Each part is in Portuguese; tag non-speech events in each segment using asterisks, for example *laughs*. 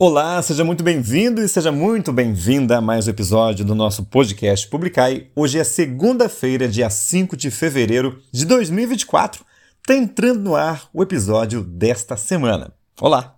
Olá, seja muito bem-vindo e seja muito bem-vinda a mais um episódio do nosso podcast Publicai. Hoje é segunda-feira, dia 5 de fevereiro de 2024. Está entrando no ar o episódio desta semana. Olá!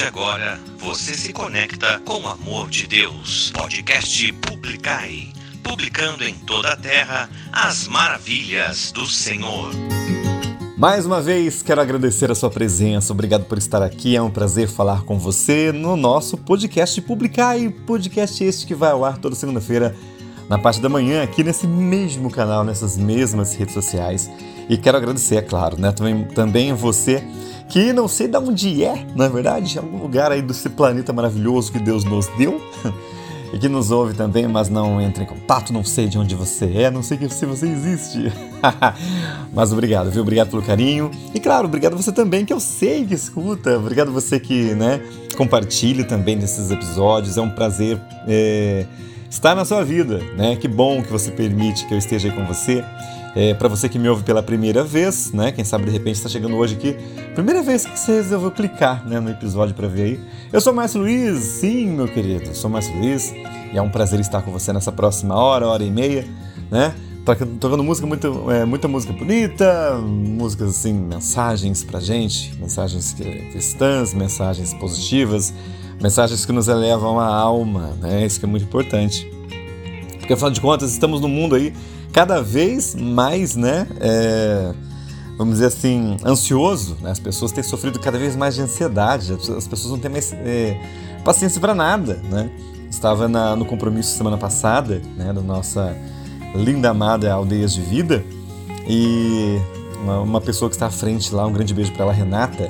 de agora, você se conecta com o amor de Deus. Podcast Publicai. Publicando em toda a terra as maravilhas do Senhor. Mais uma vez, quero agradecer a sua presença. Obrigado por estar aqui. É um prazer falar com você no nosso podcast Publicai. Podcast este que vai ao ar toda segunda-feira, na parte da manhã, aqui nesse mesmo canal, nessas mesmas redes sociais. E quero agradecer, é claro, né? Também, também você que não sei de onde é, na verdade, algum lugar aí desse planeta maravilhoso que Deus nos deu. *laughs* E que nos ouve também, mas não entra em contato, não sei de onde você é, não sei se você existe. *laughs* mas obrigado, viu? Obrigado pelo carinho. E claro, obrigado você também, que eu sei que escuta. Obrigado você que, né, compartilha também desses episódios. É um prazer é, estar na sua vida, né? Que bom que você permite que eu esteja aí com você. É, para você que me ouve pela primeira vez, né? Quem sabe de repente está chegando hoje aqui, primeira vez que você resolveu clicar né, no episódio para ver aí. Eu sou o Márcio Luiz, sim, meu querido, sou o Márcio Luiz e é um prazer estar com você nessa próxima hora, hora e meia, né? Tocando música, muito, é, muita música bonita, músicas assim, mensagens pra gente, mensagens cristãs, mensagens positivas, mensagens que nos elevam a alma, né? Isso que é muito importante. Porque afinal de contas, estamos num mundo aí cada vez mais, né? É, vamos dizer assim, ansioso. Né? As pessoas têm sofrido cada vez mais de ansiedade. As pessoas não têm mais é, paciência para nada, né? Estava na, no compromisso semana passada, né, da nossa linda amada Aldeias de Vida, e uma, uma pessoa que está à frente lá, um grande beijo para ela, Renata,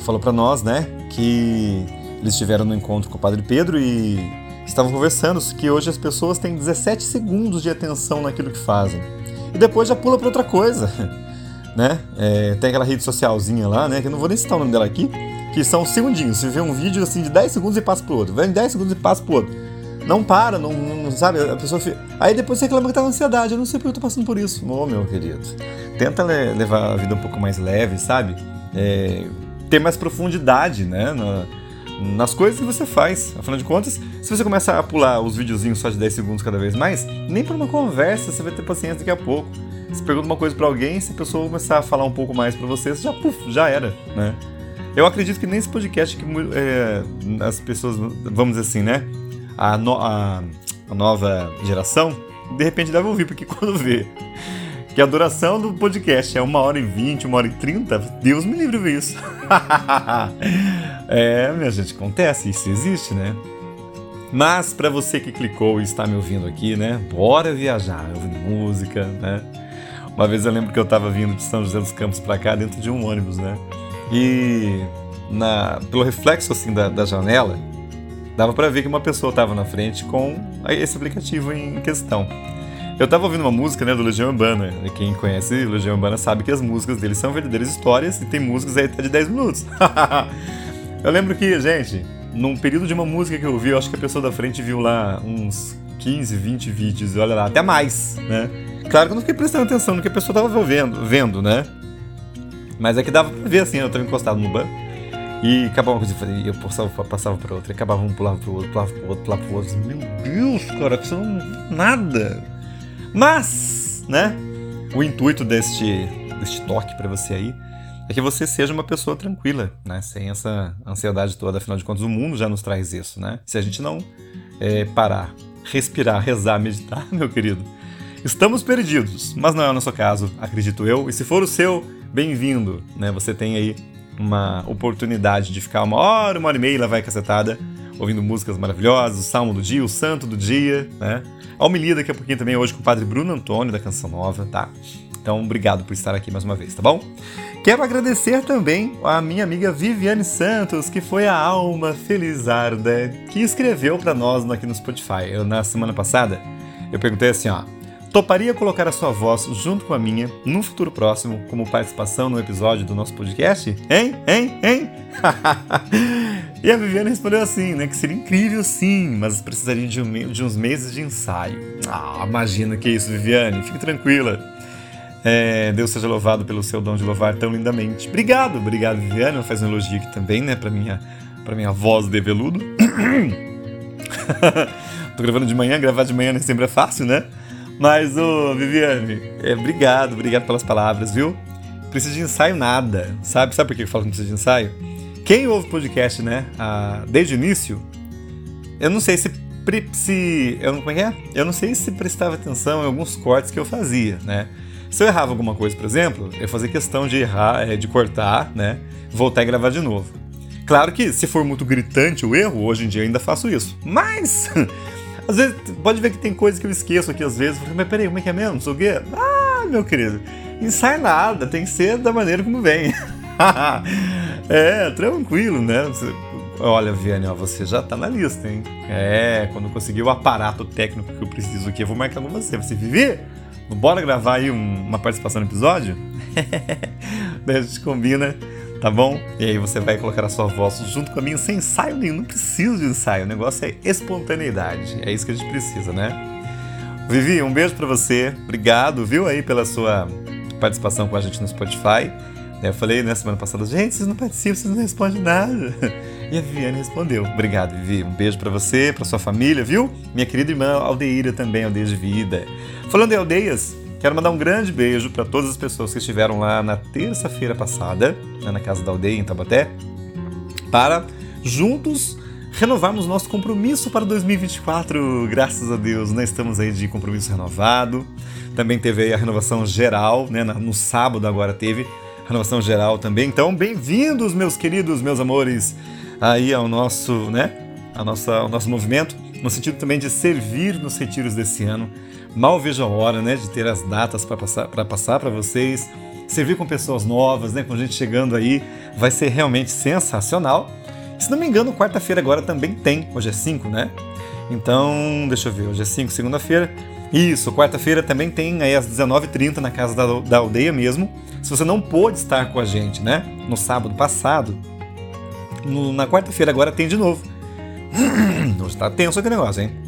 falou para nós, né, que eles estiveram no encontro com o Padre Pedro e estavam conversando que hoje as pessoas têm 17 segundos de atenção naquilo que fazem. E depois já pula para outra coisa. *laughs* Né? É, tem aquela rede socialzinha lá, né? Que eu não vou nem citar o nome dela aqui, que são segundinhos. Você vê um vídeo assim de 10 segundos e passa pro outro. Vem 10 segundos e passa pro outro. Não para, não, não sabe? A pessoa fica... Aí depois você reclama que tá com ansiedade. Eu não sei porque eu tô passando por isso. Ô, meu querido. Tenta levar a vida um pouco mais leve, sabe? É, ter mais profundidade, né? Nas coisas que você faz. Afinal de contas, se você começar a pular os videozinhos só de 10 segundos cada vez mais, nem para uma conversa você vai ter paciência daqui a pouco. Você pergunta uma coisa para alguém, se a pessoa começar a falar um pouco mais para você, você já, puf, já era, né? Eu acredito que nesse podcast que é, as pessoas, vamos dizer assim, né? A, no, a, a nova geração, de repente deve ouvir, porque *laughs* quando vê que a duração do podcast é uma hora e vinte, uma hora e trinta, Deus me livre disso. *laughs* é, minha gente, acontece, isso existe, né? Mas para você que clicou e está me ouvindo aqui, né? Bora viajar, ouvindo música, né? Uma vez eu lembro que eu estava vindo de São José dos Campos para cá dentro de um ônibus, né? E na, pelo reflexo assim da, da janela, dava para ver que uma pessoa estava na frente com esse aplicativo em questão. Eu tava ouvindo uma música, né, do Legião Urbana. E quem conhece Legião Urbana sabe que as músicas deles são verdadeiras histórias e tem músicas aí até de 10 minutos. *laughs* eu lembro que, gente, num período de uma música que eu ouvi, eu acho que a pessoa da frente viu lá uns 15, 20 vídeos, olha lá, até mais, né? Claro que eu não fiquei prestando atenção no que a pessoa tava vendo, vendo né? Mas é que dava pra ver assim, eu tava encostado no banco. E acabava uma coisa, eu passava, passava pra outra, acabava um, pulava pro outro, pulava pro outro, pulava pro outro. Meu Deus, cara, que isso não. nada. Mas, né? O intuito deste, deste toque para você aí é que você seja uma pessoa tranquila, né? Sem essa ansiedade toda. Afinal de contas, o mundo já nos traz isso, né? Se a gente não é, parar, respirar, rezar, meditar, *laughs* meu querido, estamos perdidos. Mas não é o nosso caso, acredito eu. E se for o seu, bem-vindo, né? Você tem aí uma oportunidade de ficar uma hora, uma hora e meia, lá vai cacetada, ouvindo músicas maravilhosas, o salmo do dia, o santo do dia, né? A homilia daqui a pouquinho também hoje com o padre Bruno Antônio da Canção Nova, tá? Então, obrigado por estar aqui mais uma vez, tá bom? Quero agradecer também a minha amiga Viviane Santos, que foi a alma felizarda que escreveu para nós aqui no Spotify. Eu, na semana passada, eu perguntei assim, ó, toparia colocar a sua voz junto com a minha num futuro próximo como participação no episódio do nosso podcast? Hein? Hein? Hein? *laughs* e a Viviane respondeu assim, né? Que seria incrível sim, mas precisaria de, um, de uns meses de ensaio. Ah, imagina que isso, Viviane. Fique tranquila. É, Deus seja louvado pelo seu dom de louvar tão lindamente. Obrigado, obrigado, Viviane. Faz um elogio aqui também, né, pra minha, pra minha voz de veludo. *coughs* Tô gravando de manhã, gravar de manhã nem sempre é fácil, né? Mas, ô, Viviane, é, obrigado, obrigado pelas palavras, viu? Precisa de ensaio nada, sabe? Sabe por que eu falo que não precisa de ensaio? Quem ouve podcast, né, ah, desde o início, eu não sei se, se eu, como é que é? Eu não sei se prestava atenção em alguns cortes que eu fazia, né? Se eu errava alguma coisa, por exemplo, eu fazia questão de errar, é, de cortar, né? Voltar e gravar de novo. Claro que se for muito gritante o erro, hoje em dia eu ainda faço isso. Mas, *laughs* às vezes, pode ver que tem coisas que eu esqueço aqui às vezes. Mas peraí, como é que é mesmo? Não sei o quê. Ah, meu querido, ensaio nada, tem que ser da maneira como vem. *laughs* é, tranquilo, né? Você, olha, Viane, ó, você já tá na lista, hein? É, quando conseguir o aparato técnico que eu preciso aqui, eu vou marcar com você. Você vive? Bora gravar aí um, uma participação no episódio? Daí *laughs* a gente combina, tá bom? E aí você vai colocar a sua voz junto com a minha sem ensaio nenhum. Não preciso de ensaio, o negócio é espontaneidade. É isso que a gente precisa, né? Vivi, um beijo para você. Obrigado, viu, aí pela sua participação com a gente no Spotify. Eu falei na né, semana passada, gente, vocês não participam, vocês não respondem nada. *laughs* E a Viviane respondeu. Obrigado, Vivi. Um beijo para você, para sua família, viu? Minha querida irmã Aldeira também, Aldeia de Vida. Falando em aldeias, quero mandar um grande beijo para todas as pessoas que estiveram lá na terça-feira passada, né, na casa da aldeia em Tabaté, para juntos renovarmos nosso compromisso para 2024. Graças a Deus, né? Estamos aí de compromisso renovado. Também teve a renovação geral, né? No sábado agora teve renovação geral também. Então, bem-vindos, meus queridos, meus amores, aí ao nosso, né, a nossa, ao nosso movimento, no sentido também de servir nos retiros desse ano. Mal vejo a hora, né, de ter as datas para passar para passar para vocês, servir com pessoas novas, né, com gente chegando aí, vai ser realmente sensacional. Se não me engano, quarta-feira agora também tem, hoje é 5, né? Então, deixa eu ver, hoje é 5, segunda-feira. Isso, quarta-feira também tem aí às 19h30 na casa da, da aldeia mesmo. Se você não pôde estar com a gente, né, no sábado passado, no, na quarta-feira agora tem de novo. *clears throat* Não está tenso aquele negócio, hein?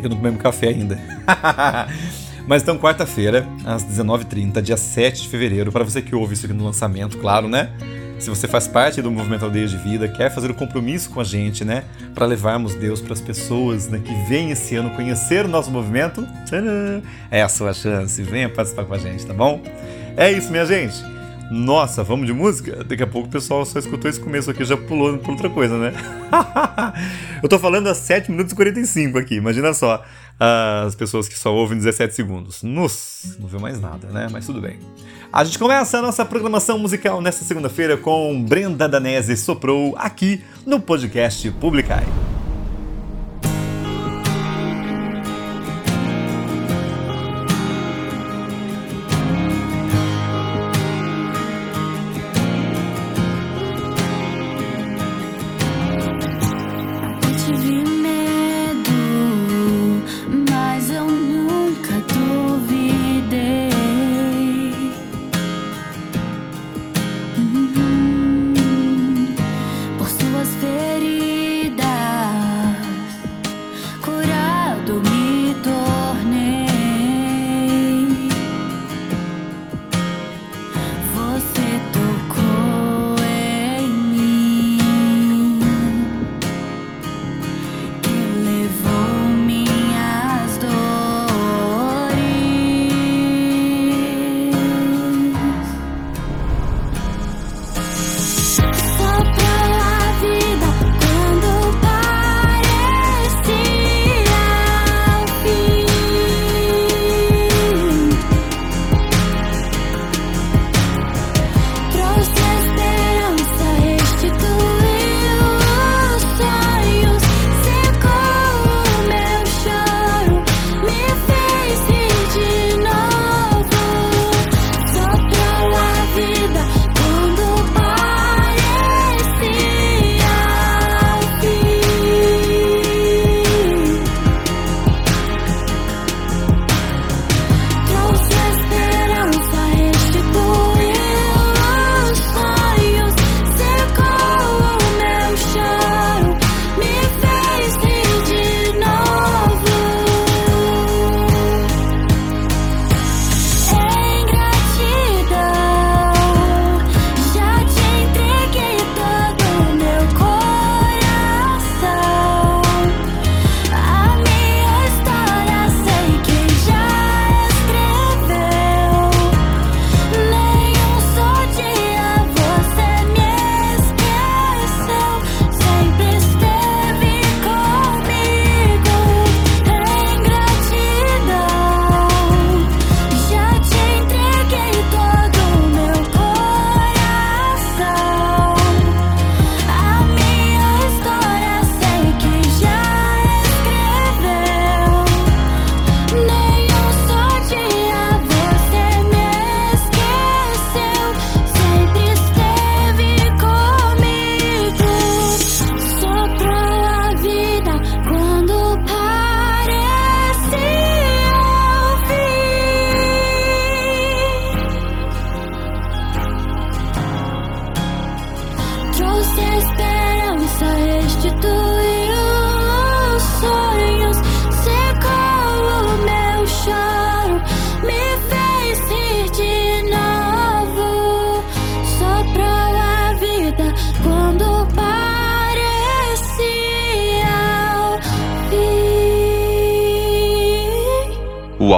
É eu não comemos café ainda. *laughs* Mas então, quarta-feira, às 19h30, dia 7 de fevereiro, para você que ouve isso aqui no lançamento, claro, né? Se você faz parte do movimento Aldeia de Vida, quer fazer o um compromisso com a gente, né? Para levarmos Deus para as pessoas né, que vêm esse ano conhecer o nosso movimento, tcharam, é a sua chance. Venha participar com a gente, tá bom? É isso, minha gente. Nossa, vamos de música? Daqui a pouco o pessoal só escutou esse começo aqui já pulou por outra coisa, né? *laughs* eu tô falando a 7 minutos e 45 aqui, imagina só as pessoas que só ouvem 17 segundos. Nossa, não viu mais nada, né? Mas tudo bem. A gente começa a nossa programação musical nesta segunda-feira com Brenda Danese Soprou aqui no podcast Publicai.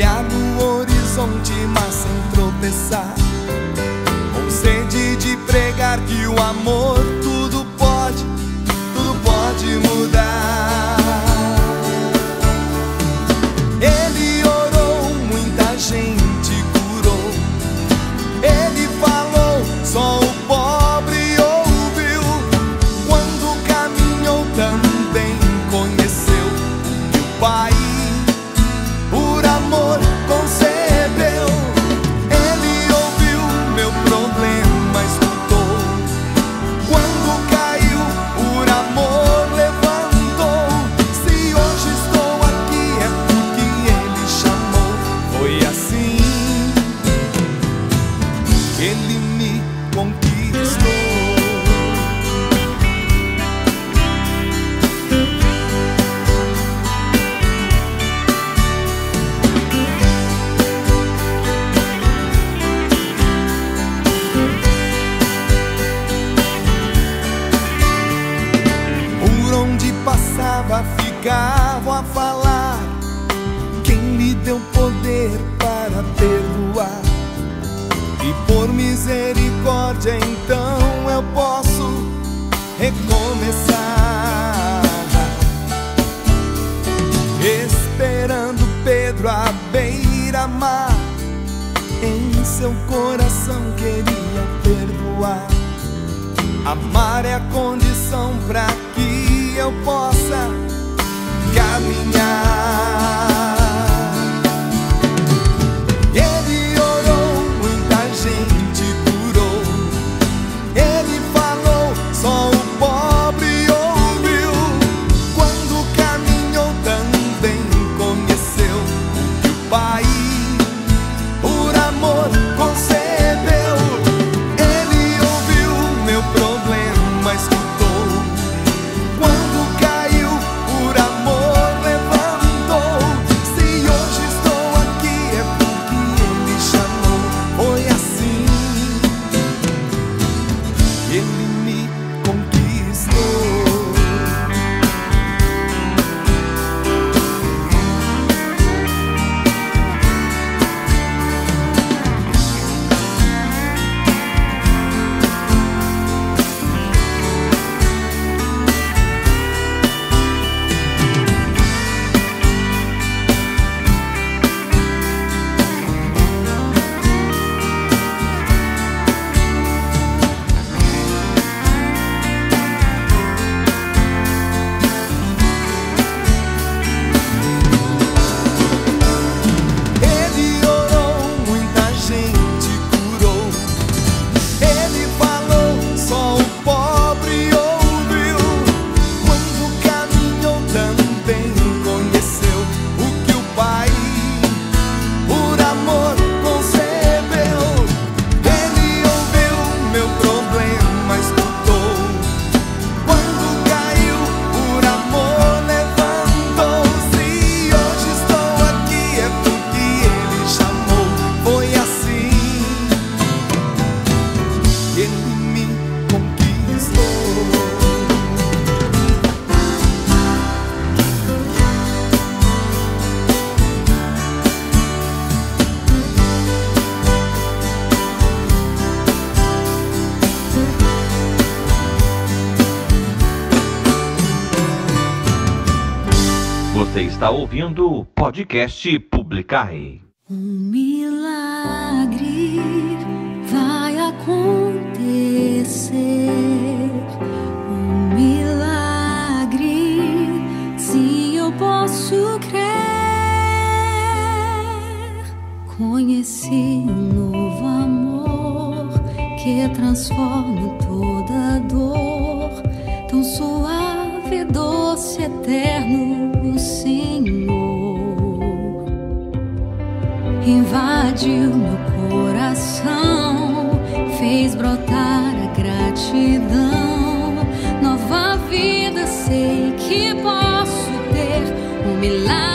olhar no horizonte, mas sem tropeçar. Com sede de pregar que o amor beira-mar. Em seu coração queria perdoar. Amar é a condição para que eu possa caminhar. Ouvindo o podcast Publicai. Um milagre vai acontecer. Um milagre, sim, eu posso crer. Conheci um novo amor que transforma toda dor, tão suave, doce, eterno, o Senhor invadiu meu coração, fez brotar a gratidão. Nova vida sei que posso ter, um milagre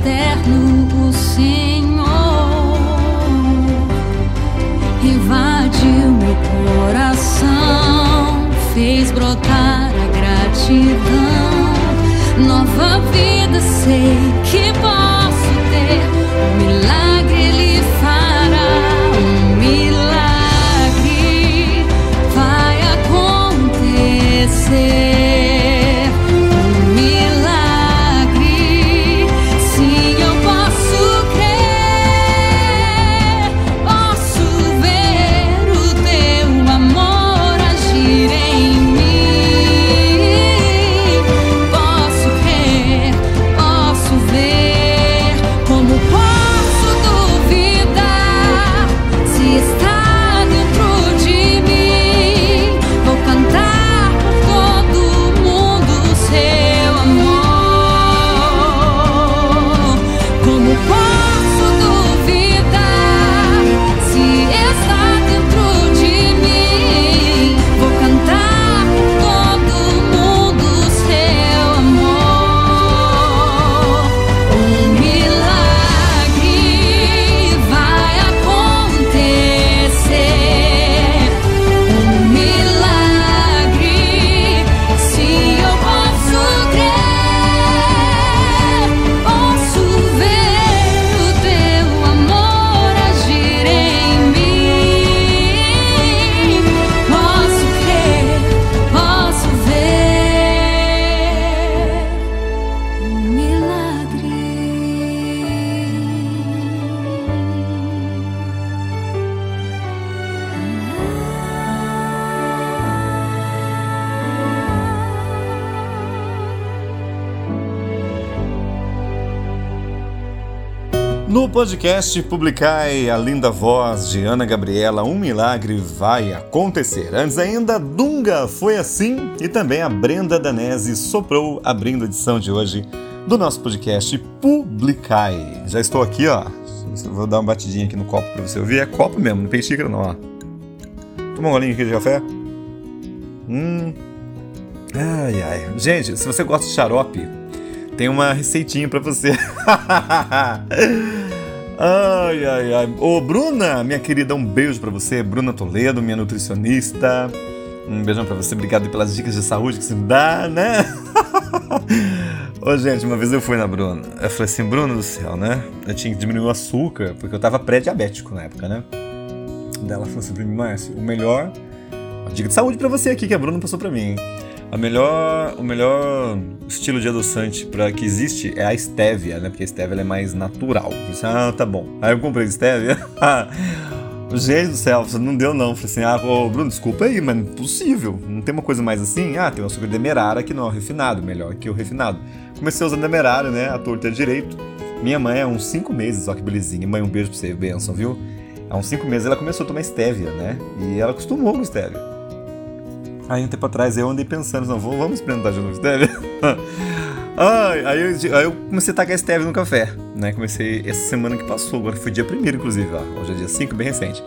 eterno, o Senhor. Invadiu meu coração, fez brotar a gratidão, nova vida sei que posso podcast Publicai a linda voz de Ana Gabriela, um milagre vai acontecer. Antes ainda, Dunga foi assim e também a Brenda Danese soprou abrindo a edição de hoje do nosso podcast Publicai. Já estou aqui, ó. Vou dar uma batidinha aqui no copo para você ouvir. É copo mesmo, não tem xícara não, ó. Toma um golinho aqui de café. Hum. Ai, ai. Gente, se você gosta de xarope, tem uma receitinha pra você. *laughs* ai, ai, ai. Ô, Bruna, minha querida, um beijo pra você. Bruna Toledo, minha nutricionista. Um beijão pra você. Obrigado pelas dicas de saúde que você me dá, né? *laughs* Ô, gente, uma vez eu fui na Bruna. Eu falei assim, Bruna do céu, né? Eu tinha que diminuir o açúcar, porque eu tava pré-diabético na época, né? Daí ela falou assim pra mim, Márcio, o melhor. Uma dica de saúde pra você aqui que a Bruna passou pra mim. hein? A melhor, o melhor estilo de adoçante para que existe é a stevia, né? Porque a stevia é mais natural. Eu disse, ah, tá bom. Aí eu comprei stevia. *laughs* Gente do céu, não deu não. Falei assim, ah, ô, Bruno, desculpa aí, mas não é. Não tem uma coisa mais assim? Ah, tem o açúcar demerara que não é o refinado, melhor que o refinado. Comecei usando demerara, né? A torta é direito. Minha mãe é uns 5 meses, ó que belezinha. Mãe, um beijo pra você, benção, viu? há uns cinco meses ela começou a tomar stevia, né? E ela acostumou com stevia. Aí um tempo atrás eu andei pensando, não, vamos experimentar de novo *laughs* stevia? Ai, aí, eu, aí eu comecei a tacar stevia no café, né? Comecei essa semana que passou, agora foi dia primeiro, inclusive, ó. Hoje é dia 5, bem recente.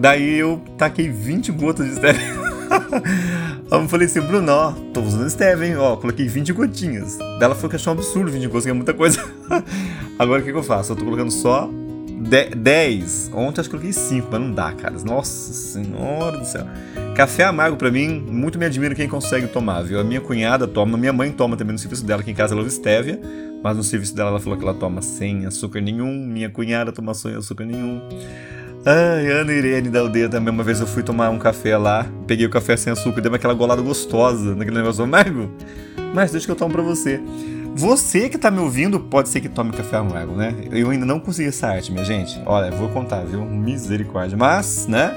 Daí eu taquei 20 gotas de stevia. *laughs* Aí eu falei assim, Bruno, ó, tô usando stevia, hein? Ó, coloquei 20 gotinhas. Daí ela falou que achou um absurdo 20 gotas, que é muita coisa. *laughs* Agora o que, que eu faço? Eu tô colocando só 10. Ontem acho que coloquei 5, mas não dá, cara. Nossa senhora do céu. Café amargo para mim, muito me admiro quem consegue tomar, viu? A minha cunhada toma, minha mãe toma também no serviço dela, que em casa ela usa stevia, mas no serviço dela ela falou que ela toma sem açúcar nenhum, minha cunhada toma sem açúcar nenhum. Ai, Ana Irene da aldeia também, uma vez eu fui tomar um café lá, peguei o café sem açúcar, dei aquela golada gostosa naquele negócio amargo. Mas deixa que eu tomo pra você. Você que tá me ouvindo, pode ser que tome café amargo, né? Eu ainda não consegui essa arte, minha gente. Olha, vou contar, viu? Misericórdia. Mas, né?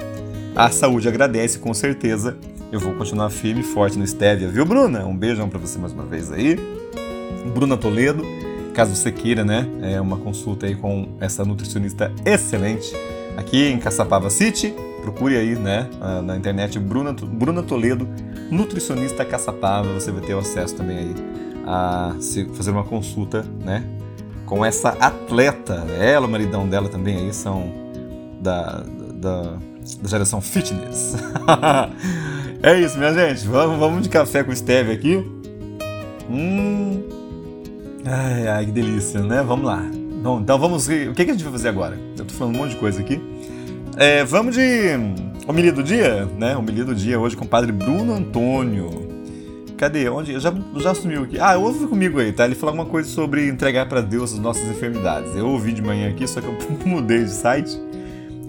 A saúde agradece, com certeza. Eu vou continuar firme e forte no Stevia, viu, Bruna? Um beijão pra você mais uma vez aí. Bruna Toledo, caso você queira, né? É uma consulta aí com essa nutricionista excelente aqui em Caçapava City. Procure aí, né, na internet Bruna, Bruna Toledo, nutricionista Caçapava. Você vai ter acesso também aí a fazer uma consulta, né, com essa atleta. Ela, o maridão dela também aí são da, da, da geração fitness. *laughs* é isso, minha gente. Vamos, vamos de café com stevia aqui. Hum. Ai, ai, que delícia, né? Vamos lá. Bom, então vamos. O que, que a gente vai fazer agora? Eu tô falando um monte de coisa aqui. É, vamos de homilia do dia, né? Homilia do dia hoje com o padre Bruno Antônio. Cadê? Onde? Já, já sumiu aqui. Ah, ouve comigo aí, tá? Ele falou alguma coisa sobre entregar para Deus as nossas enfermidades. Eu ouvi de manhã aqui, só que eu *laughs* mudei de site.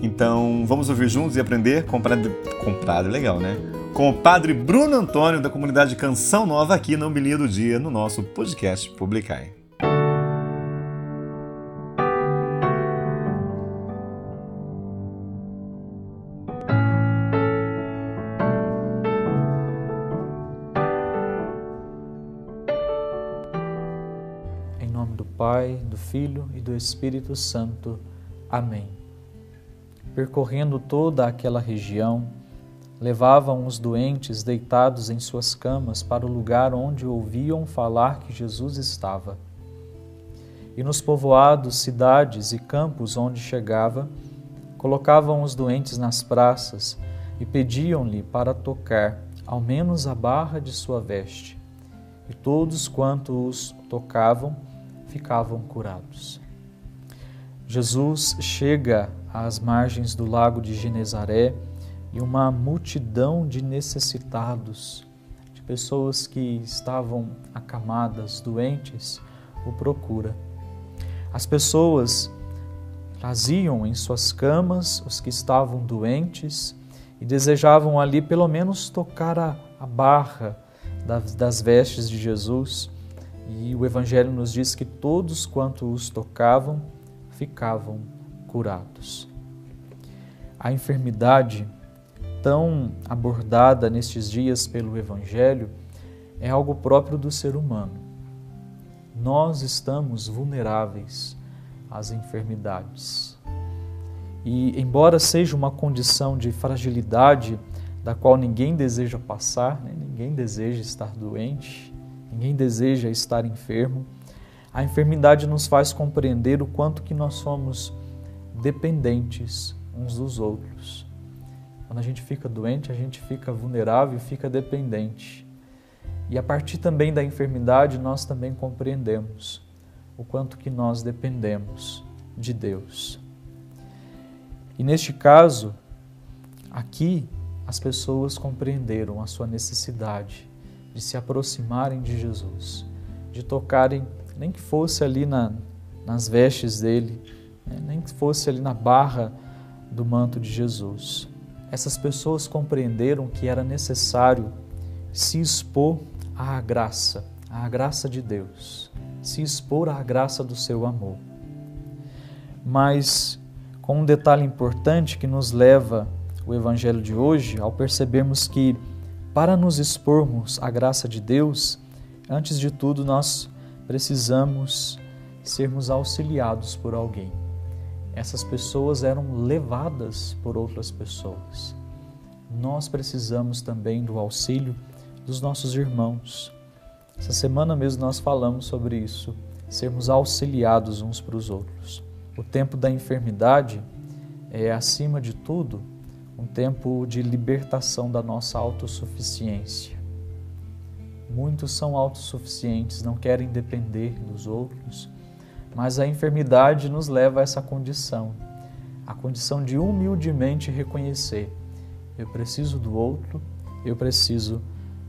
Então, vamos ouvir juntos e aprender com o padre, com o padre legal, né? Com o padre Bruno Antônio, da comunidade Canção Nova, aqui na Homilia do Dia, no nosso podcast Publicai. Filho e do Espírito Santo. Amém. Percorrendo toda aquela região, levavam os doentes deitados em suas camas para o lugar onde ouviam falar que Jesus estava. E nos povoados, cidades e campos onde chegava, colocavam os doentes nas praças e pediam-lhe para tocar, ao menos a barra de sua veste. E todos quanto os tocavam ficavam curados. Jesus chega às margens do lago de Genezaré e uma multidão de necessitados, de pessoas que estavam acamadas, doentes, o procura. As pessoas traziam em suas camas os que estavam doentes e desejavam ali pelo menos tocar a, a barra das, das vestes de Jesus e o Evangelho nos diz que todos quanto os tocavam ficavam curados. A enfermidade, tão abordada nestes dias pelo Evangelho, é algo próprio do ser humano. Nós estamos vulneráveis às enfermidades. E, embora seja uma condição de fragilidade da qual ninguém deseja passar, né? ninguém deseja estar doente, Ninguém deseja estar enfermo. A enfermidade nos faz compreender o quanto que nós somos dependentes uns dos outros. Quando a gente fica doente, a gente fica vulnerável, fica dependente. E a partir também da enfermidade, nós também compreendemos o quanto que nós dependemos de Deus. E neste caso, aqui as pessoas compreenderam a sua necessidade de se aproximarem de Jesus, de tocarem, nem que fosse ali na, nas vestes dele, né? nem que fosse ali na barra do manto de Jesus. Essas pessoas compreenderam que era necessário se expor à graça, à graça de Deus, se expor à graça do seu amor. Mas com um detalhe importante que nos leva o evangelho de hoje ao percebermos que para nos expormos à graça de Deus, antes de tudo nós precisamos sermos auxiliados por alguém. essas pessoas eram levadas por outras pessoas. Nós precisamos também do auxílio dos nossos irmãos. Essa semana mesmo nós falamos sobre isso, sermos auxiliados uns para os outros. O tempo da enfermidade é, acima de tudo, um tempo de libertação da nossa autossuficiência. Muitos são autossuficientes, não querem depender dos outros, mas a enfermidade nos leva a essa condição, a condição de humildemente reconhecer: eu preciso do outro, eu preciso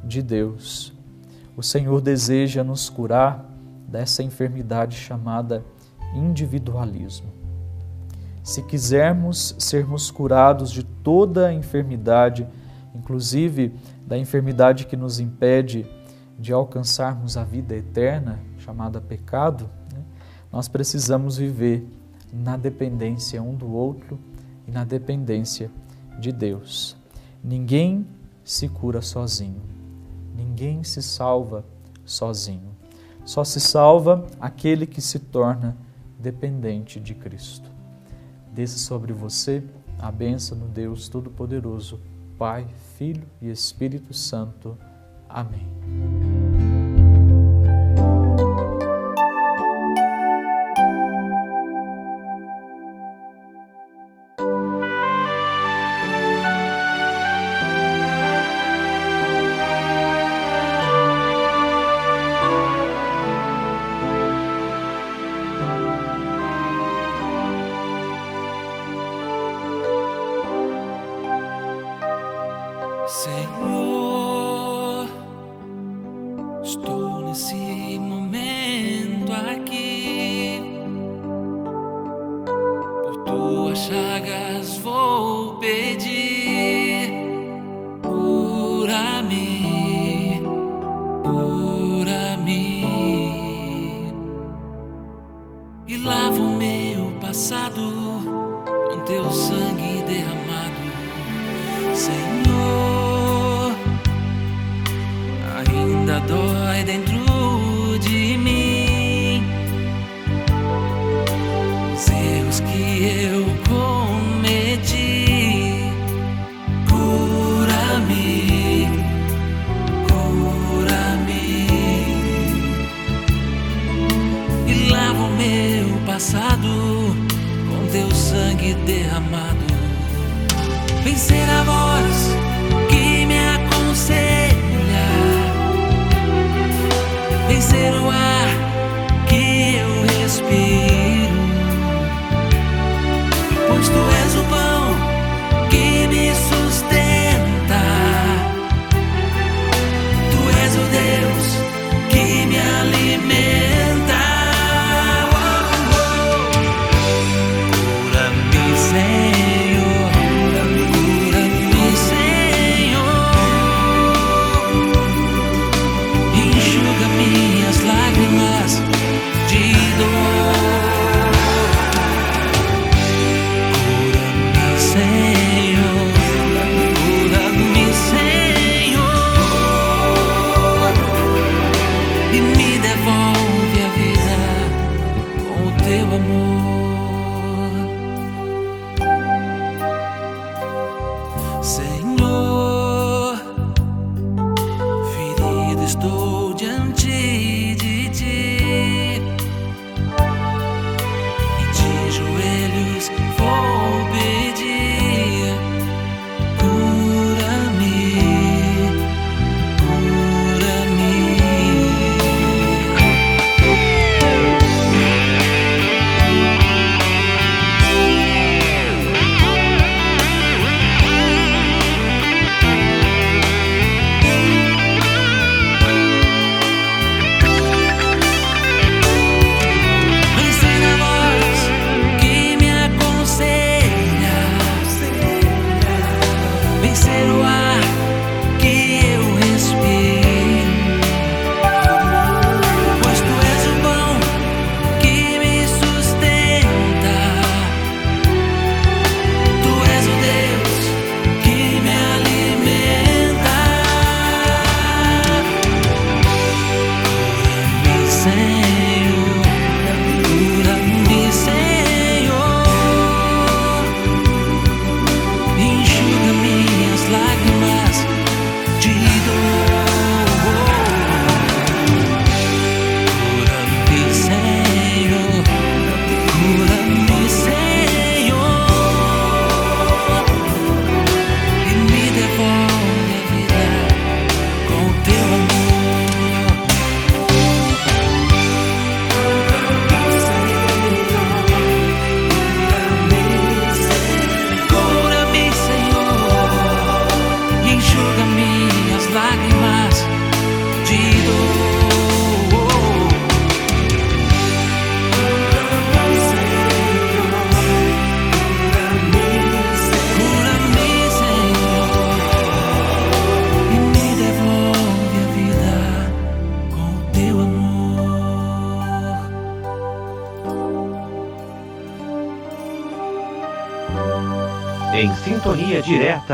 de Deus. O Senhor deseja nos curar dessa enfermidade chamada individualismo. Se quisermos sermos curados de toda a enfermidade, inclusive da enfermidade que nos impede de alcançarmos a vida eterna, chamada pecado, né? nós precisamos viver na dependência um do outro e na dependência de Deus. Ninguém se cura sozinho, ninguém se salva sozinho. Só se salva aquele que se torna dependente de Cristo. Desça sobre você a bênção do Deus Todo-Poderoso, Pai, Filho e Espírito Santo. Amém. Señor.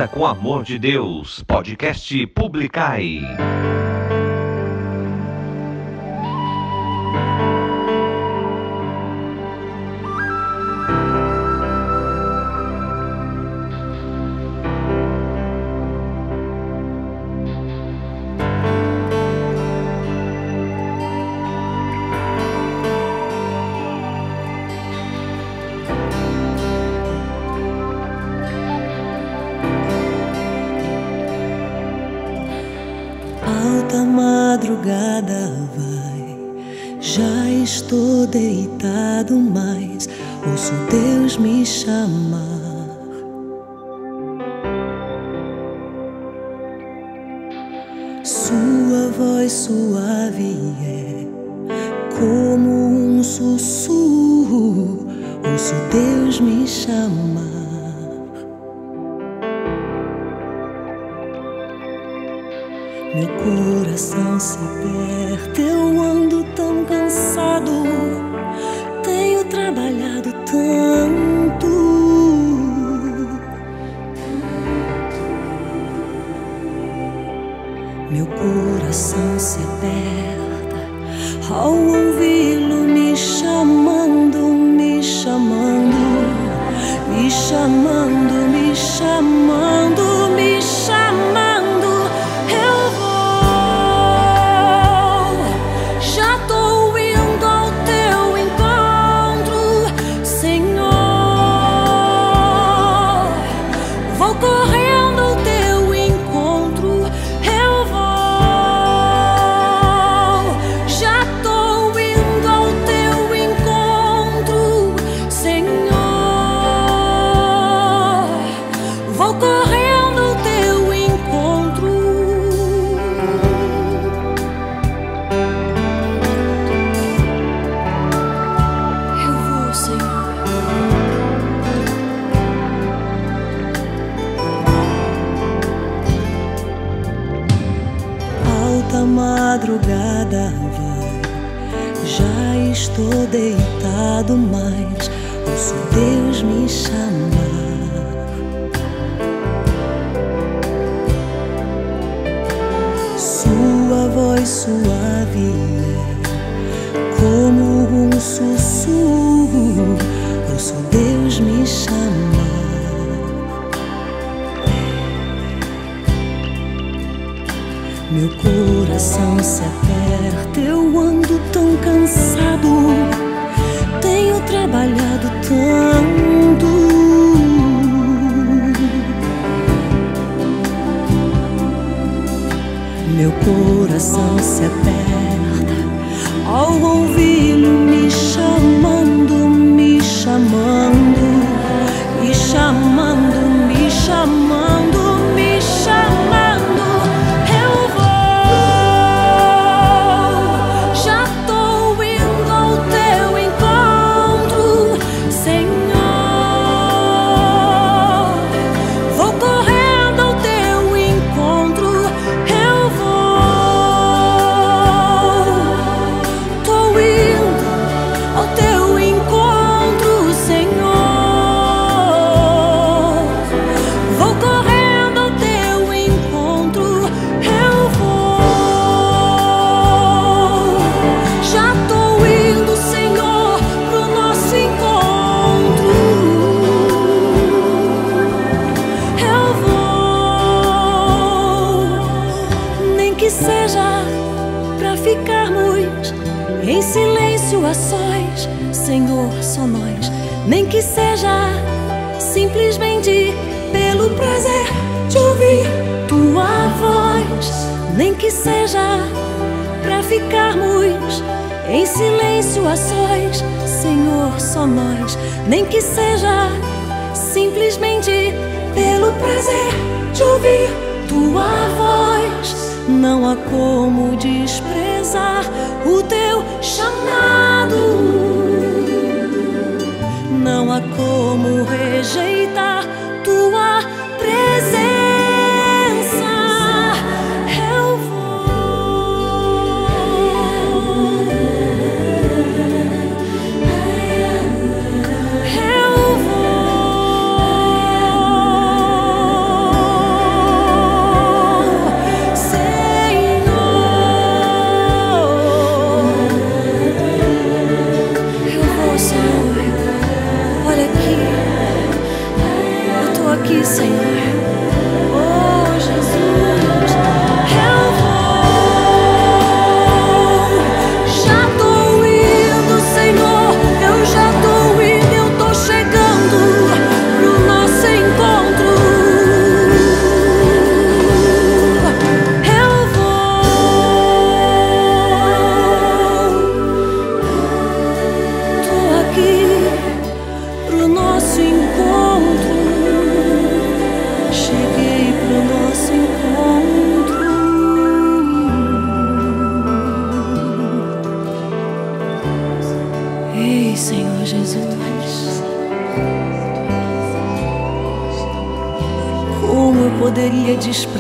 Com Amor de Deus, podcast Publicai. 毫无 nem que seja simplesmente pelo prazer de ouvir tua voz, nem que seja para ficarmos em silêncio a sós, Senhor, só nós, nem que seja simplesmente pelo prazer de ouvir tua voz. Não há como desprezar o teu chamado há como rejeitar tua presença.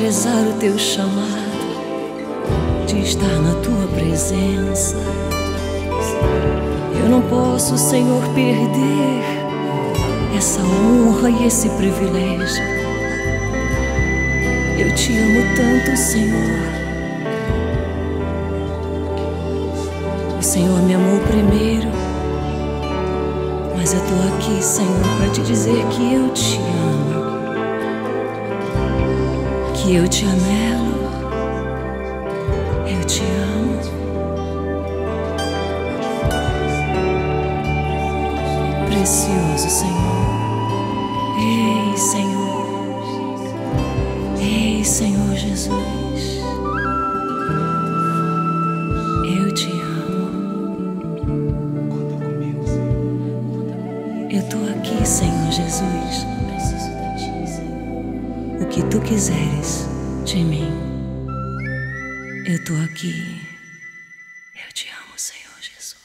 Desprezar o teu chamado de estar na tua presença. Eu não posso, Senhor, perder essa honra e esse privilégio. Eu te amo tanto, Senhor. O Senhor me amou primeiro, mas eu tô aqui, Senhor, para te dizer que eu te amo que eu te anelo, tu quiseres de mim. Eu tô aqui. Eu te amo, Senhor Jesus.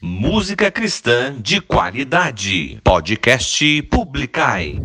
Música cristã de qualidade. Podcast Publicai.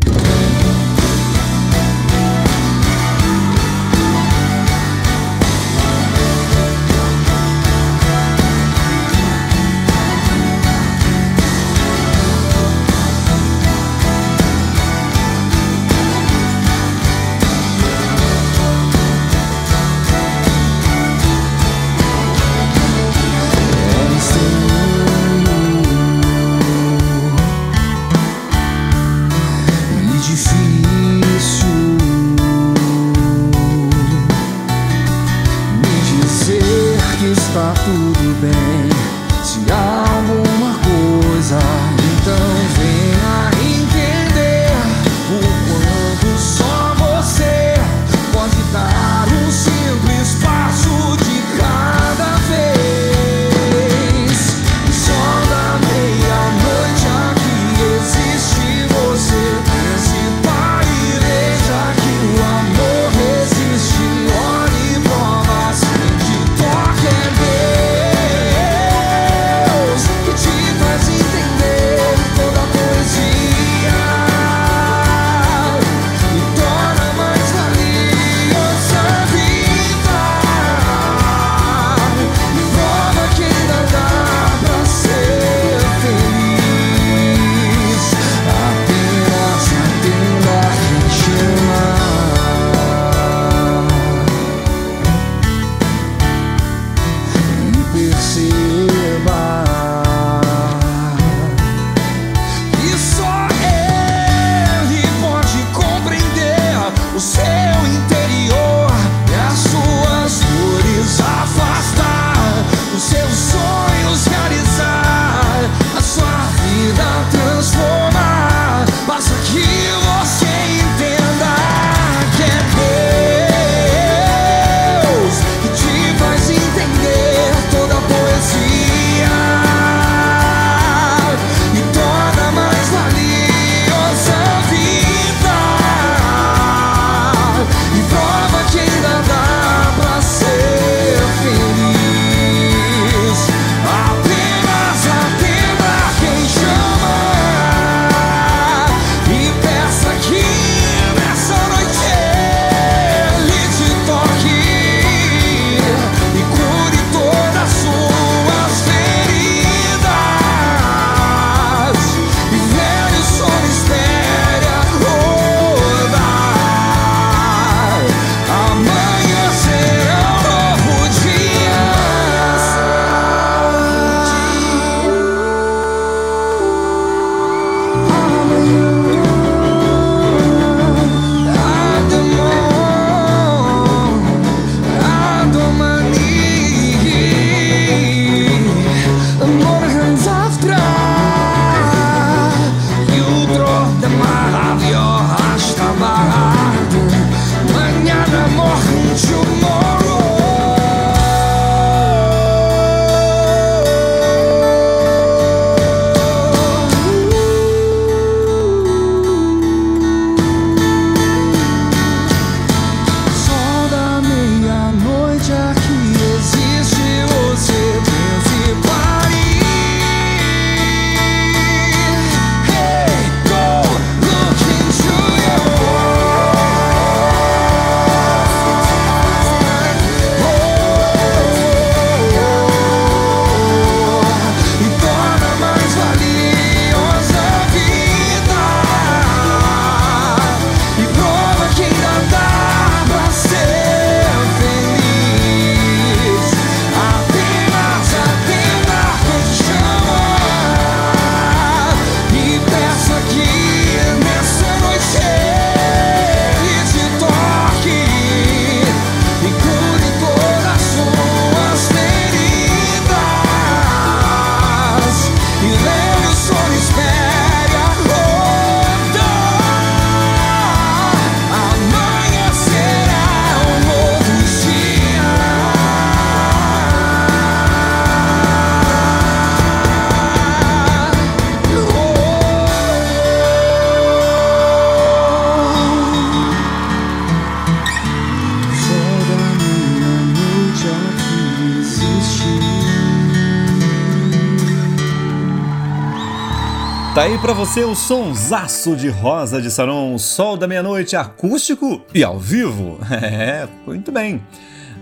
Aí pra você o sonsaço de Rosa de Saron, Sol da Meia-Noite, acústico e ao vivo. *laughs* É, muito bem.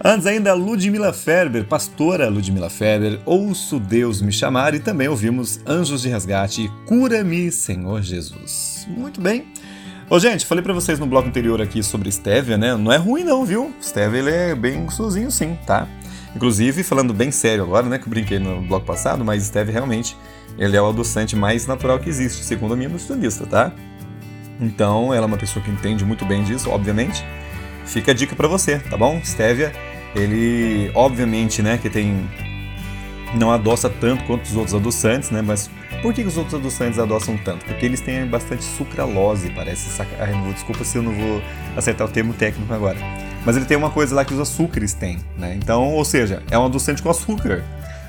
Antes ainda, Ludmila Ferber, pastora Ludmila Ferber, Ouço Deus Me Chamar e também ouvimos Anjos de Resgate Cura-me, Senhor Jesus. Muito bem. Ô, gente, falei para vocês no bloco anterior aqui sobre Stevia, né? Não é ruim não, viu? Stevia, ele é bem gostosinho sim, tá? Inclusive, falando bem sério agora, né? Que eu brinquei no bloco passado, mas Stevia realmente ele é o adoçante mais natural que existe, segundo a minha nutricionista, tá? Então, ela é uma pessoa que entende muito bem disso, obviamente. Fica a dica para você, tá bom? Stevia, ele, obviamente, né, que tem não adoça tanto quanto os outros adoçantes, né? Mas por que os outros adoçantes adoçam tanto? Porque eles têm bastante sucralose, parece. Saca... Ai, vou, desculpa se eu não vou acertar o termo técnico agora. Mas ele tem uma coisa lá que os açúcares têm, né? Então, ou seja, é um adoçante com açúcar.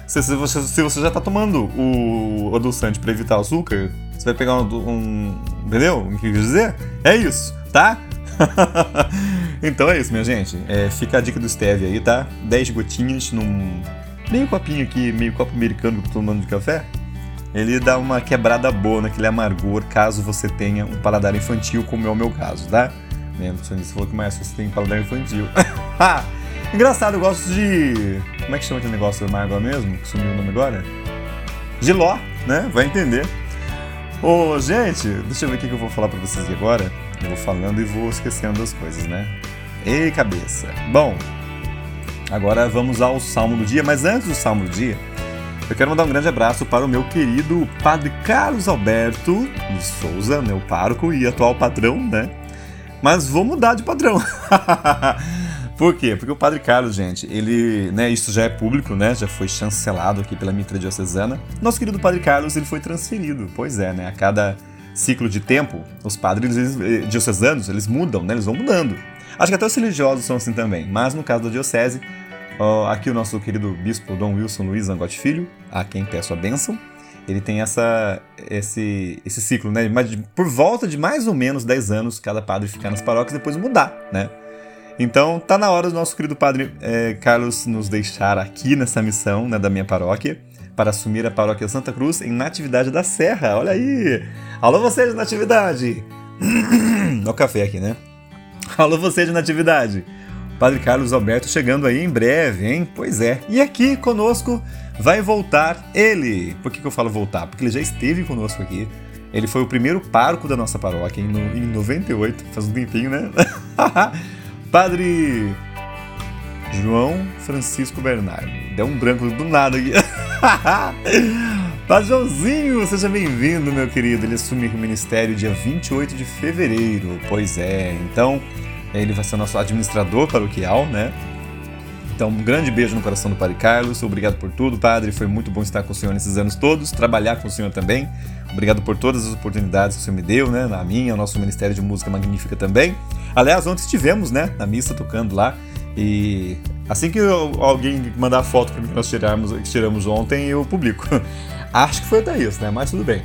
Se, se, você, se você já está tomando o adoçante para evitar açúcar, você vai pegar um, um. Entendeu o que eu quis dizer? É isso, tá? *laughs* então é isso, minha gente. É, fica a dica do stevia aí, tá? 10 gotinhas num meio copinho aqui, meio copo americano que eu tô tomando de café. Ele dá uma quebrada boa naquele amargor, caso você tenha um paladar infantil, como é o meu caso, tá? Minha nutricionista falou que mais você tem um paladar infantil. *laughs* Engraçado, eu gosto de. Como é que chama aquele negócio do amargo mesmo? Que sumiu o nome agora? Giló, né? Vai entender. Ô, gente, deixa eu ver o que eu vou falar pra vocês aqui agora. Eu vou falando e vou esquecendo das coisas, né? Ei, cabeça. Bom, agora vamos ao salmo do dia, mas antes do salmo do dia, eu quero mandar um grande abraço para o meu querido Padre Carlos Alberto de Souza, meu pároco e atual patrão, né? Mas vou mudar de padrão. *laughs* Por quê? Porque o Padre Carlos, gente, ele, né, isso já é público, né, já foi chancelado aqui pela Mitra Diocesana. Nosso querido Padre Carlos, ele foi transferido. Pois é, né, a cada ciclo de tempo, os padres eles, eh, diocesanos, eles mudam, né, eles vão mudando. Acho que até os religiosos são assim também, mas no caso da diocese, ó, aqui o nosso querido bispo Dom Wilson Luiz Zangotti Filho, a quem peço a bênção, ele tem essa, esse, esse ciclo, né, por volta de mais ou menos 10 anos cada padre ficar nas paróquias e depois mudar, né. Então, tá na hora do nosso querido padre é, Carlos nos deixar aqui nessa missão né, da minha paróquia para assumir a paróquia Santa Cruz em Natividade da Serra. Olha aí! Alô, você de Natividade! *clears throat* Olha o café aqui, né? Alô, você de Natividade! Padre Carlos Alberto chegando aí em breve, hein? Pois é. E aqui conosco vai voltar ele. Por que, que eu falo voltar? Porque ele já esteve conosco aqui. Ele foi o primeiro pároco da nossa paróquia em, no, em 98, faz um tempinho, né? *laughs* Padre João Francisco Bernardo. Deu um branco do nada aqui. *laughs* Padre Joãozinho, seja bem-vindo, meu querido. Ele assume o ministério dia 28 de fevereiro. Pois é, então ele vai ser o nosso administrador paroquial, né? Então, um grande beijo no coração do Padre Carlos. Obrigado por tudo, Padre. Foi muito bom estar com o Senhor nesses anos todos, trabalhar com o Senhor também. Obrigado por todas as oportunidades que Senhor me deu, né? Na minha, o nosso Ministério de Música Magnífica também. Aliás, ontem estivemos, né? Na missa tocando lá. E assim que alguém mandar foto para mim que nós tiramos, que tiramos ontem, eu publico. *laughs* Acho que foi até isso, né? Mas tudo bem.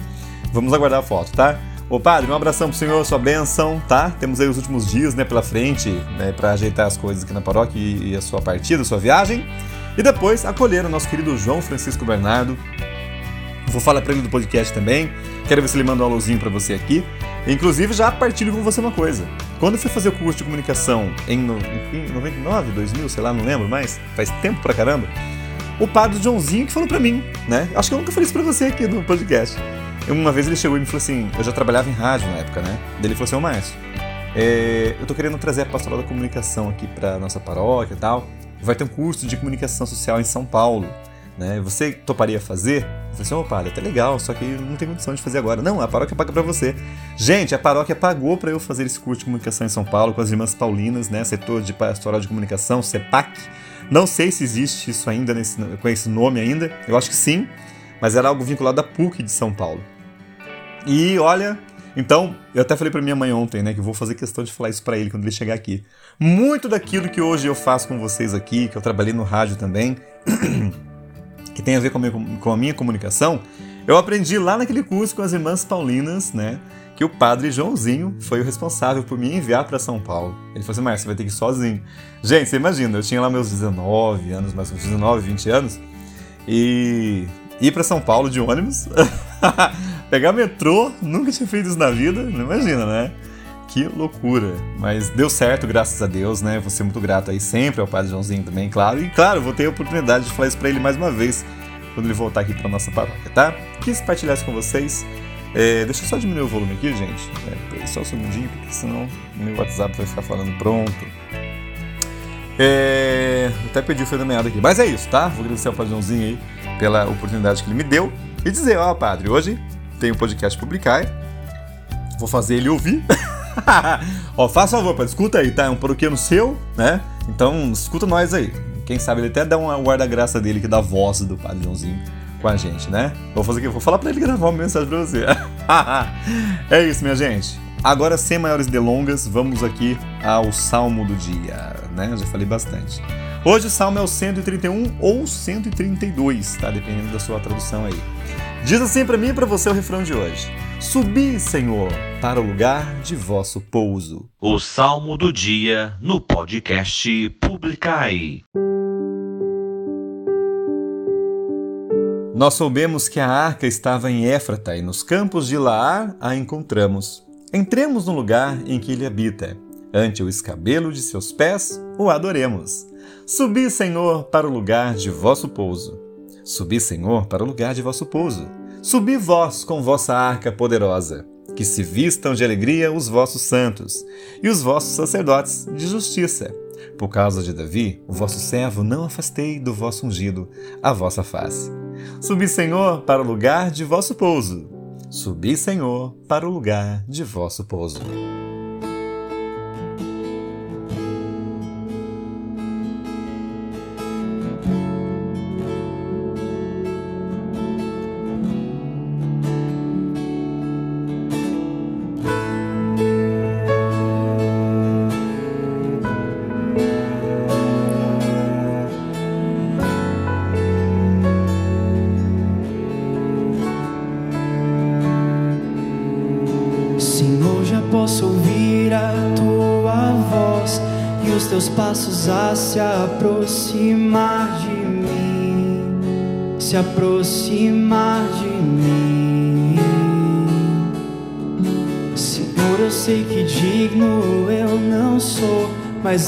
Vamos aguardar a foto, tá? Ô padre, um abração pro senhor, sua bênção, tá? Temos aí os últimos dias, né, pela frente, né, para ajeitar as coisas aqui na paróquia e, e a sua partida, a sua viagem. E depois acolher o nosso querido João Francisco Bernardo, Vou falar para ele do podcast também. Quero ver se ele manda um alôzinho para você aqui. Inclusive, já partilho com você uma coisa. Quando eu fui fazer o curso de comunicação em, no, em 99, 2000, sei lá, não lembro mais, faz tempo pra caramba, o padre Joãozinho que falou pra mim, né? Acho que eu nunca falei isso pra você aqui no podcast. Uma vez ele chegou e me falou assim: eu já trabalhava em rádio na época, né? Daí ele falou assim: Ô Márcio, é, eu tô querendo trazer a pastoral da comunicação aqui pra nossa paróquia e tal. Vai ter um curso de comunicação social em São Paulo. Né? Você toparia fazer? Eu falei assim, ô padre, até legal, só que não tem condição de fazer agora. Não, a paróquia paga para você. Gente, a paróquia pagou para eu fazer esse curso de comunicação em São Paulo com as irmãs Paulinas, né? Setor de Pastoral de Comunicação, CEPAC. Não sei se existe isso ainda nesse, com esse nome ainda. Eu acho que sim, mas era algo vinculado à PUC de São Paulo. E olha, então, eu até falei para minha mãe ontem, né, que eu vou fazer questão de falar isso para ele quando ele chegar aqui. Muito daquilo que hoje eu faço com vocês aqui, que eu trabalhei no rádio também, *clears throat* que tem a ver com a, minha, com a minha comunicação, eu aprendi lá naquele curso com as irmãs Paulinas, né? Que o padre Joãozinho foi o responsável por me enviar para São Paulo. Ele falou assim: Márcio, você vai ter que ir sozinho. Gente, você imagina, eu tinha lá meus 19 anos, mais uns 19, 20 anos, e ir para São Paulo de ônibus. *laughs* Pegar metrô, nunca tinha feito isso na vida, não imagina, né? Que loucura. Mas deu certo, graças a Deus, né? Vou ser muito grato aí sempre ao Padre Joãozinho também, claro. E claro, vou ter a oportunidade de falar isso pra ele mais uma vez quando ele voltar aqui pra nossa paróquia, tá? Quis partilhar isso com vocês. É, deixa eu só diminuir o volume aqui, gente. É, só um segundinho, porque senão meu WhatsApp vai ficar falando pronto. É, até perdi o fio da meada aqui. Mas é isso, tá? Vou agradecer ao Padre Joãozinho aí pela oportunidade que ele me deu. E dizer, ó, padre, hoje tem um podcast publicar. Vou fazer ele ouvir. *laughs* *laughs* ó, faça favor, padre, escuta aí, tá? É um paroquiano seu, né? Então, escuta nós aí. Quem sabe ele até dá uma guarda-graça dele que dá voz do Padre Joãozinho com a gente, né? Vou fazer aqui, vou falar para ele gravar uma mensagem para você. *laughs* é isso, minha gente. Agora, sem maiores delongas, vamos aqui ao Salmo do dia, né? Já falei bastante. Hoje o Salmo é o 131 ou 132, tá? Dependendo da sua tradução aí. Diz assim para mim e para você o refrão de hoje. Subi, Senhor, para o lugar de vosso pouso. O Salmo do Dia no podcast Publicai. Nós soubemos que a arca estava em Éfrata e nos campos de Laar a encontramos. Entremos no lugar em que ele habita. Ante o escabelo de seus pés, o adoremos. Subi, Senhor, para o lugar de vosso pouso. Subi, Senhor, para o lugar de vosso pouso. Subi vós com vossa arca poderosa. Que se vistam de alegria os vossos santos e os vossos sacerdotes de justiça. Por causa de Davi, o vosso servo, não afastei do vosso ungido a vossa face. Subi, Senhor, para o lugar de vosso pouso. Subi, Senhor, para o lugar de vosso pouso.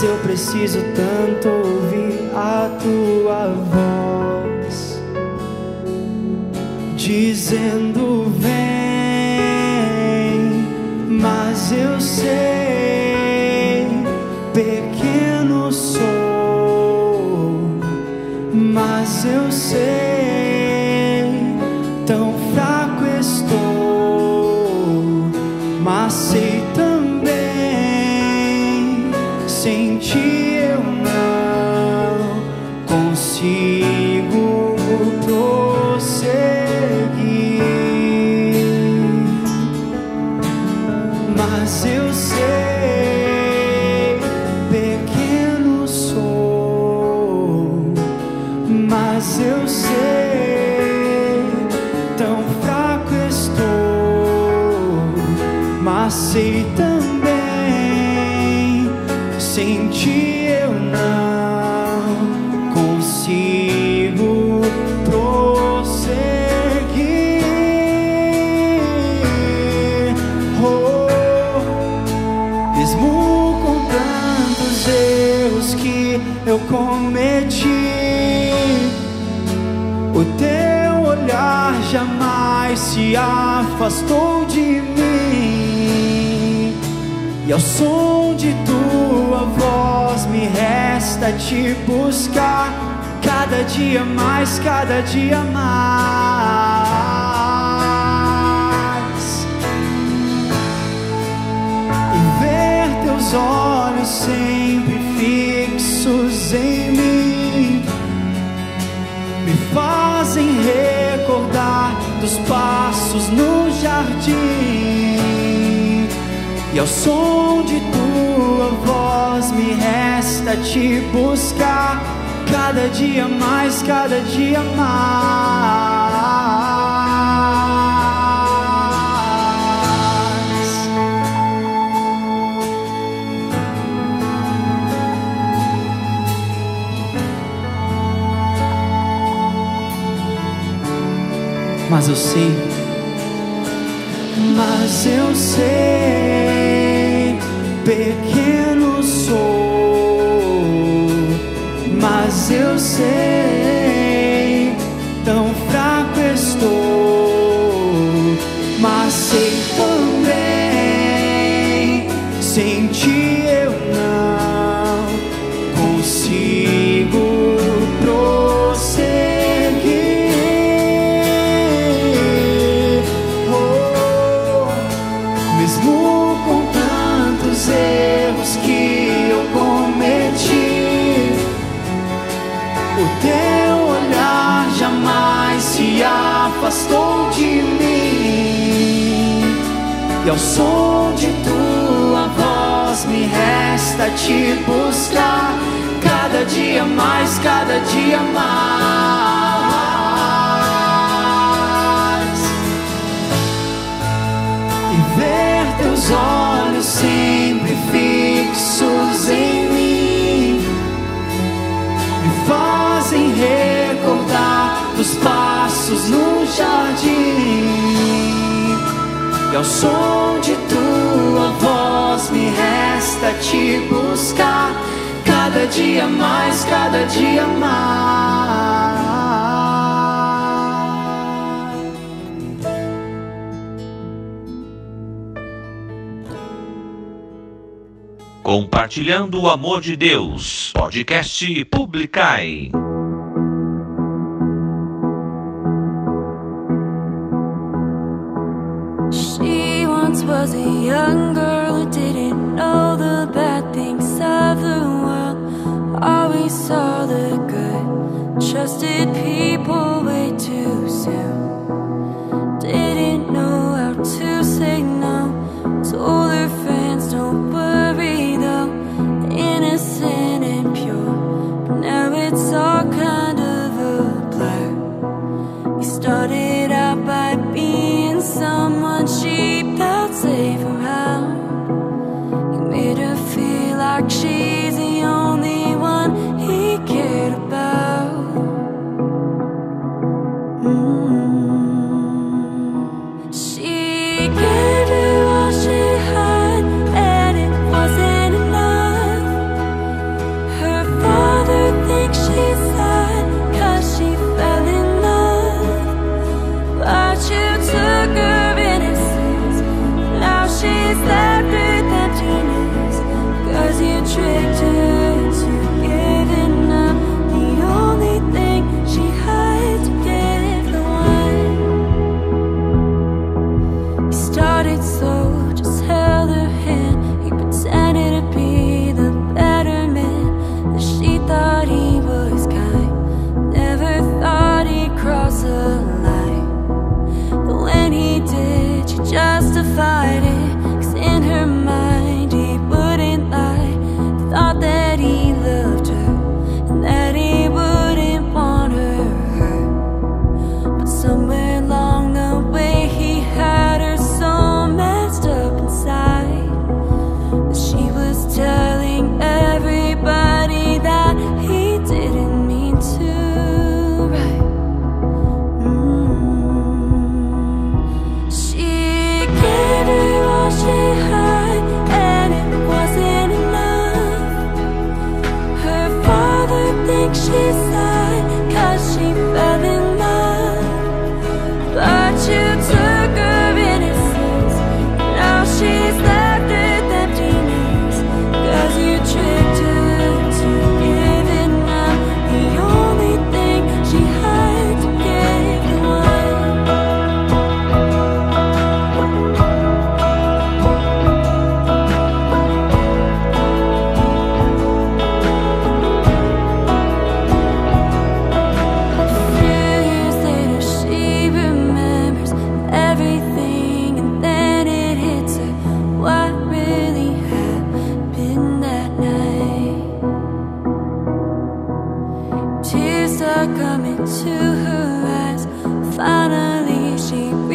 Eu preciso tanto se afastou de mim. E ao som de tua voz me resta te buscar cada dia mais, cada dia mais. E ver teus olhos sempre fixos em mim me recordar dos passos no jardim. E ao som de tua voz me resta te buscar cada dia mais, cada dia mais. Mas eu sei. Mas eu sei, pequeno sou, mas eu sei, som de tua voz me resta te buscar cada dia mais, cada dia mais. E ver teus olhos sempre fixos em mim me fazem recordar dos passos no jardim. E ao som de tua voz me resta te buscar cada dia mais, cada dia mais. Compartilhando o amor de Deus. Podcast Publicai. Young girl who didn't know the bad things of the world. Always saw the good, trusted people are coming to her eyes. Finally, she.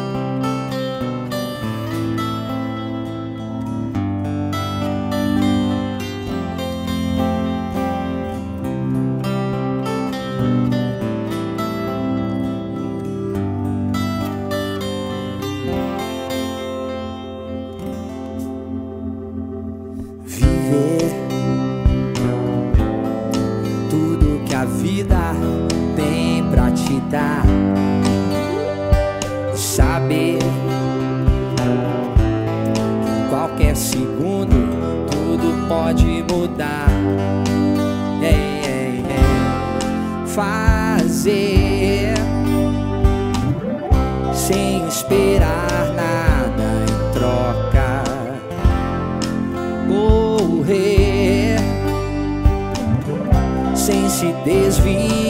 Fazer sem esperar nada em troca correr sem se desviar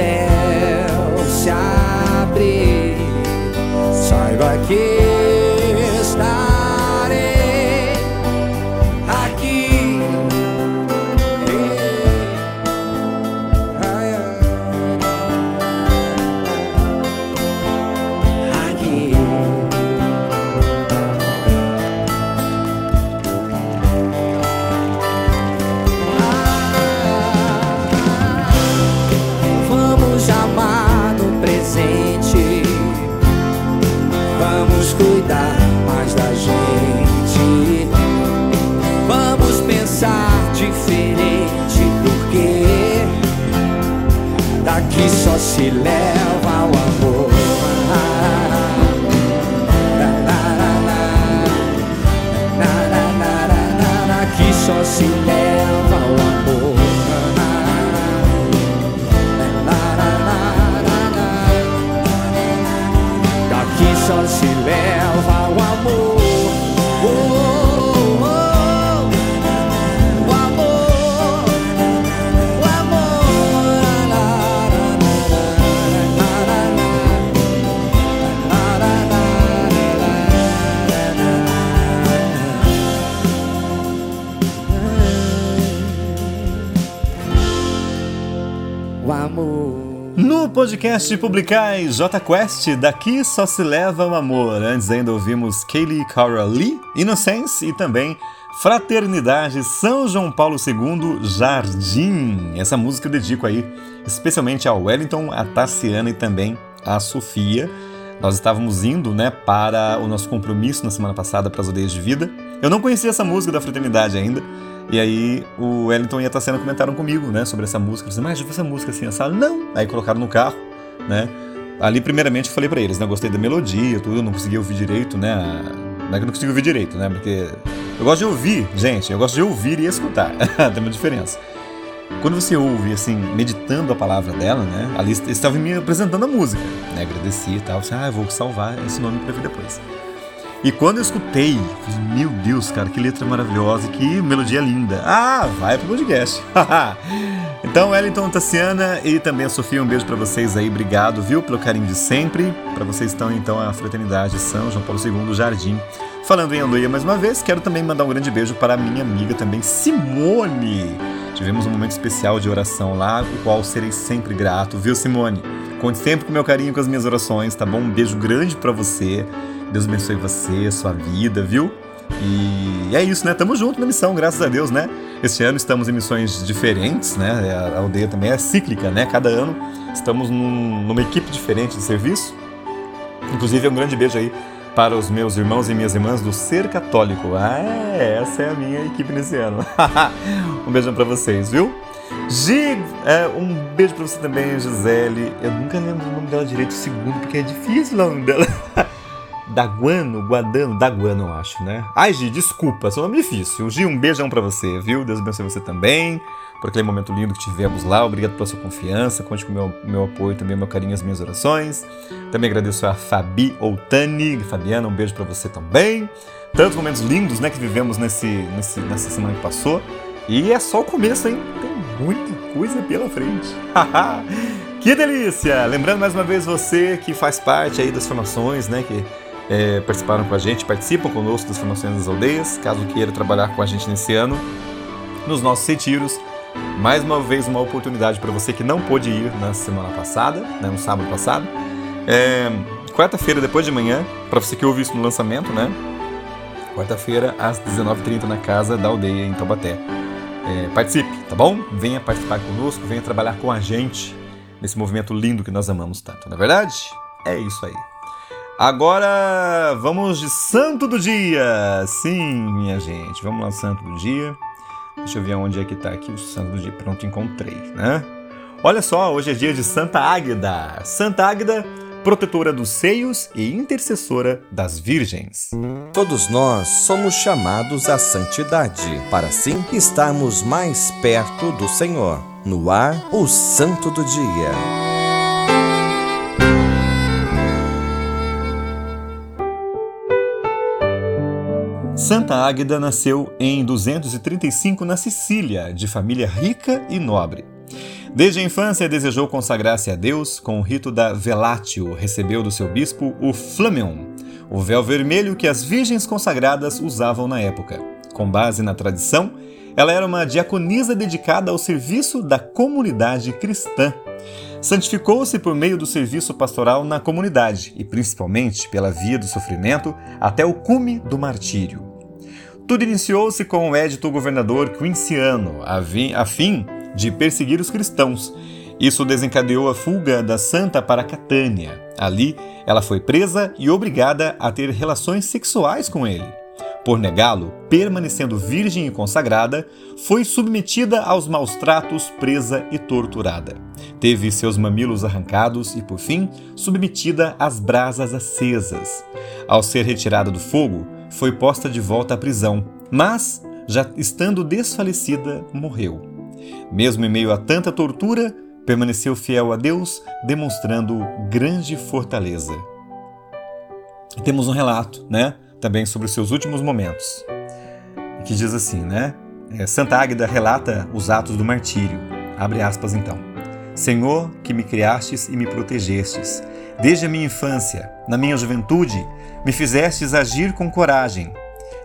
said podcast Publicai J Quest, daqui só se leva o amor. Antes ainda ouvimos Kaylee Cara Lee, Innocence e também Fraternidade São João Paulo II Jardim. Essa música eu dedico aí especialmente ao Wellington, a Tassiana e também a Sofia. Nós estávamos indo, né, para o nosso compromisso na semana passada para as Odeias de Vida. Eu não conhecia essa música da Fraternidade ainda. E aí o Wellington e a Tassiana comentaram comigo, né, sobre essa música. Eu disse, mas essa música assim, essa não. Aí colocaram no carro, né? Ali primeiramente eu falei para eles, né, eu gostei da melodia, tudo, não consegui ouvir direito, né? Não é que eu não consegui ouvir direito, né? Porque eu gosto de ouvir, gente, eu gosto de ouvir e escutar. *laughs* Tem uma diferença. Quando você ouve, assim, meditando a palavra dela, né? Ali estava me apresentando a música, né? Agradeci e tal. Disse, ah, eu vou salvar esse nome para ver depois. E quando eu escutei, falei, meu Deus, cara, que letra maravilhosa, que melodia linda. Ah, vai pro podcast. *laughs* então, Wellington, Tassiana e também a Sofia, um beijo para vocês aí. Obrigado, viu, pelo carinho de sempre. Para vocês estão, então, a Fraternidade São João Paulo II Jardim. Falando em Andoia mais uma vez, quero também mandar um grande beijo para minha amiga também, Simone. Tivemos um momento especial de oração lá, o qual serei sempre grato, viu, Simone? Conte sempre com meu carinho com as minhas orações, tá bom? Um beijo grande para você. Deus abençoe você, sua vida, viu? E é isso, né? Tamo junto na missão, graças a Deus, né? Este ano estamos em missões diferentes, né? A aldeia também é cíclica, né? Cada ano estamos num, numa equipe diferente de serviço. Inclusive, um grande beijo aí para os meus irmãos e minhas irmãs do Ser Católico. Ah, é, essa é a minha equipe nesse ano. *laughs* um beijão para vocês, viu? Gi, é, um beijo para você também, Gisele. Eu nunca lembro o nome dela direito, segundo, porque é difícil o nome dela. *laughs* Daguano, Guadano, Daguano, eu acho, né? Ai, Gi, desculpa, seu nome é difícil. Gi, um beijão para você, viu? Deus abençoe você também, por aquele momento lindo que tivemos lá. Obrigado pela sua confiança, conte com o meu, meu apoio também, meu carinho, as minhas orações. Também agradeço a Fabi Outani, Fabiana, um beijo para você também. Tantos momentos lindos, né, que vivemos nesse, nesse, nessa semana que passou. E é só o começo, hein? Tem muita coisa pela frente. *laughs* que delícia! Lembrando mais uma vez você que faz parte aí das formações, né, que é, participaram com a gente, participam conosco das formações das aldeias, caso queira trabalhar com a gente nesse ano, nos nossos retiros. Mais uma vez, uma oportunidade para você que não pôde ir na semana passada, né, no sábado passado. É, Quarta-feira, depois de manhã, para você que ouve isso no lançamento, né? Quarta-feira, às 19h30, na casa da aldeia em Taubaté. É, participe, tá bom? Venha participar conosco, venha trabalhar com a gente nesse movimento lindo que nós amamos tanto, não é verdade? É isso aí. Agora vamos de santo do dia. Sim, minha gente, vamos lá, santo do dia. Deixa eu ver onde é que tá aqui o santo do dia. Pronto, encontrei, né? Olha só, hoje é dia de Santa Águida. Santa Águida, protetora dos seios e intercessora das virgens. Todos nós somos chamados à santidade, para assim estarmos mais perto do Senhor. No ar, o santo do dia. Santa Águeda nasceu em 235 na Sicília, de família rica e nobre. Desde a infância desejou consagrar-se a Deus com o rito da velatio, recebeu do seu bispo o flameon, o véu vermelho que as virgens consagradas usavam na época. Com base na tradição, ela era uma diaconisa dedicada ao serviço da comunidade cristã. Santificou-se por meio do serviço pastoral na comunidade e principalmente pela via do sofrimento até o cume do martírio. Tudo iniciou-se com o édito governador Quinciano, a fim de perseguir os cristãos. Isso desencadeou a fuga da santa para Catânia. Ali, ela foi presa e obrigada a ter relações sexuais com ele. Por negá-lo, permanecendo virgem e consagrada, foi submetida aos maus tratos, presa e torturada. Teve seus mamilos arrancados e, por fim, submetida às brasas acesas. Ao ser retirada do fogo, foi posta de volta à prisão, mas, já estando desfalecida, morreu. Mesmo em meio a tanta tortura, permaneceu fiel a Deus, demonstrando grande fortaleza. E temos um relato, né, também sobre os seus últimos momentos, que diz assim, né? É, Santa Águeda relata os atos do martírio. Abre aspas então. Senhor, que me criastes e me protegestes, desde a minha infância, na minha juventude, me fizestes agir com coragem,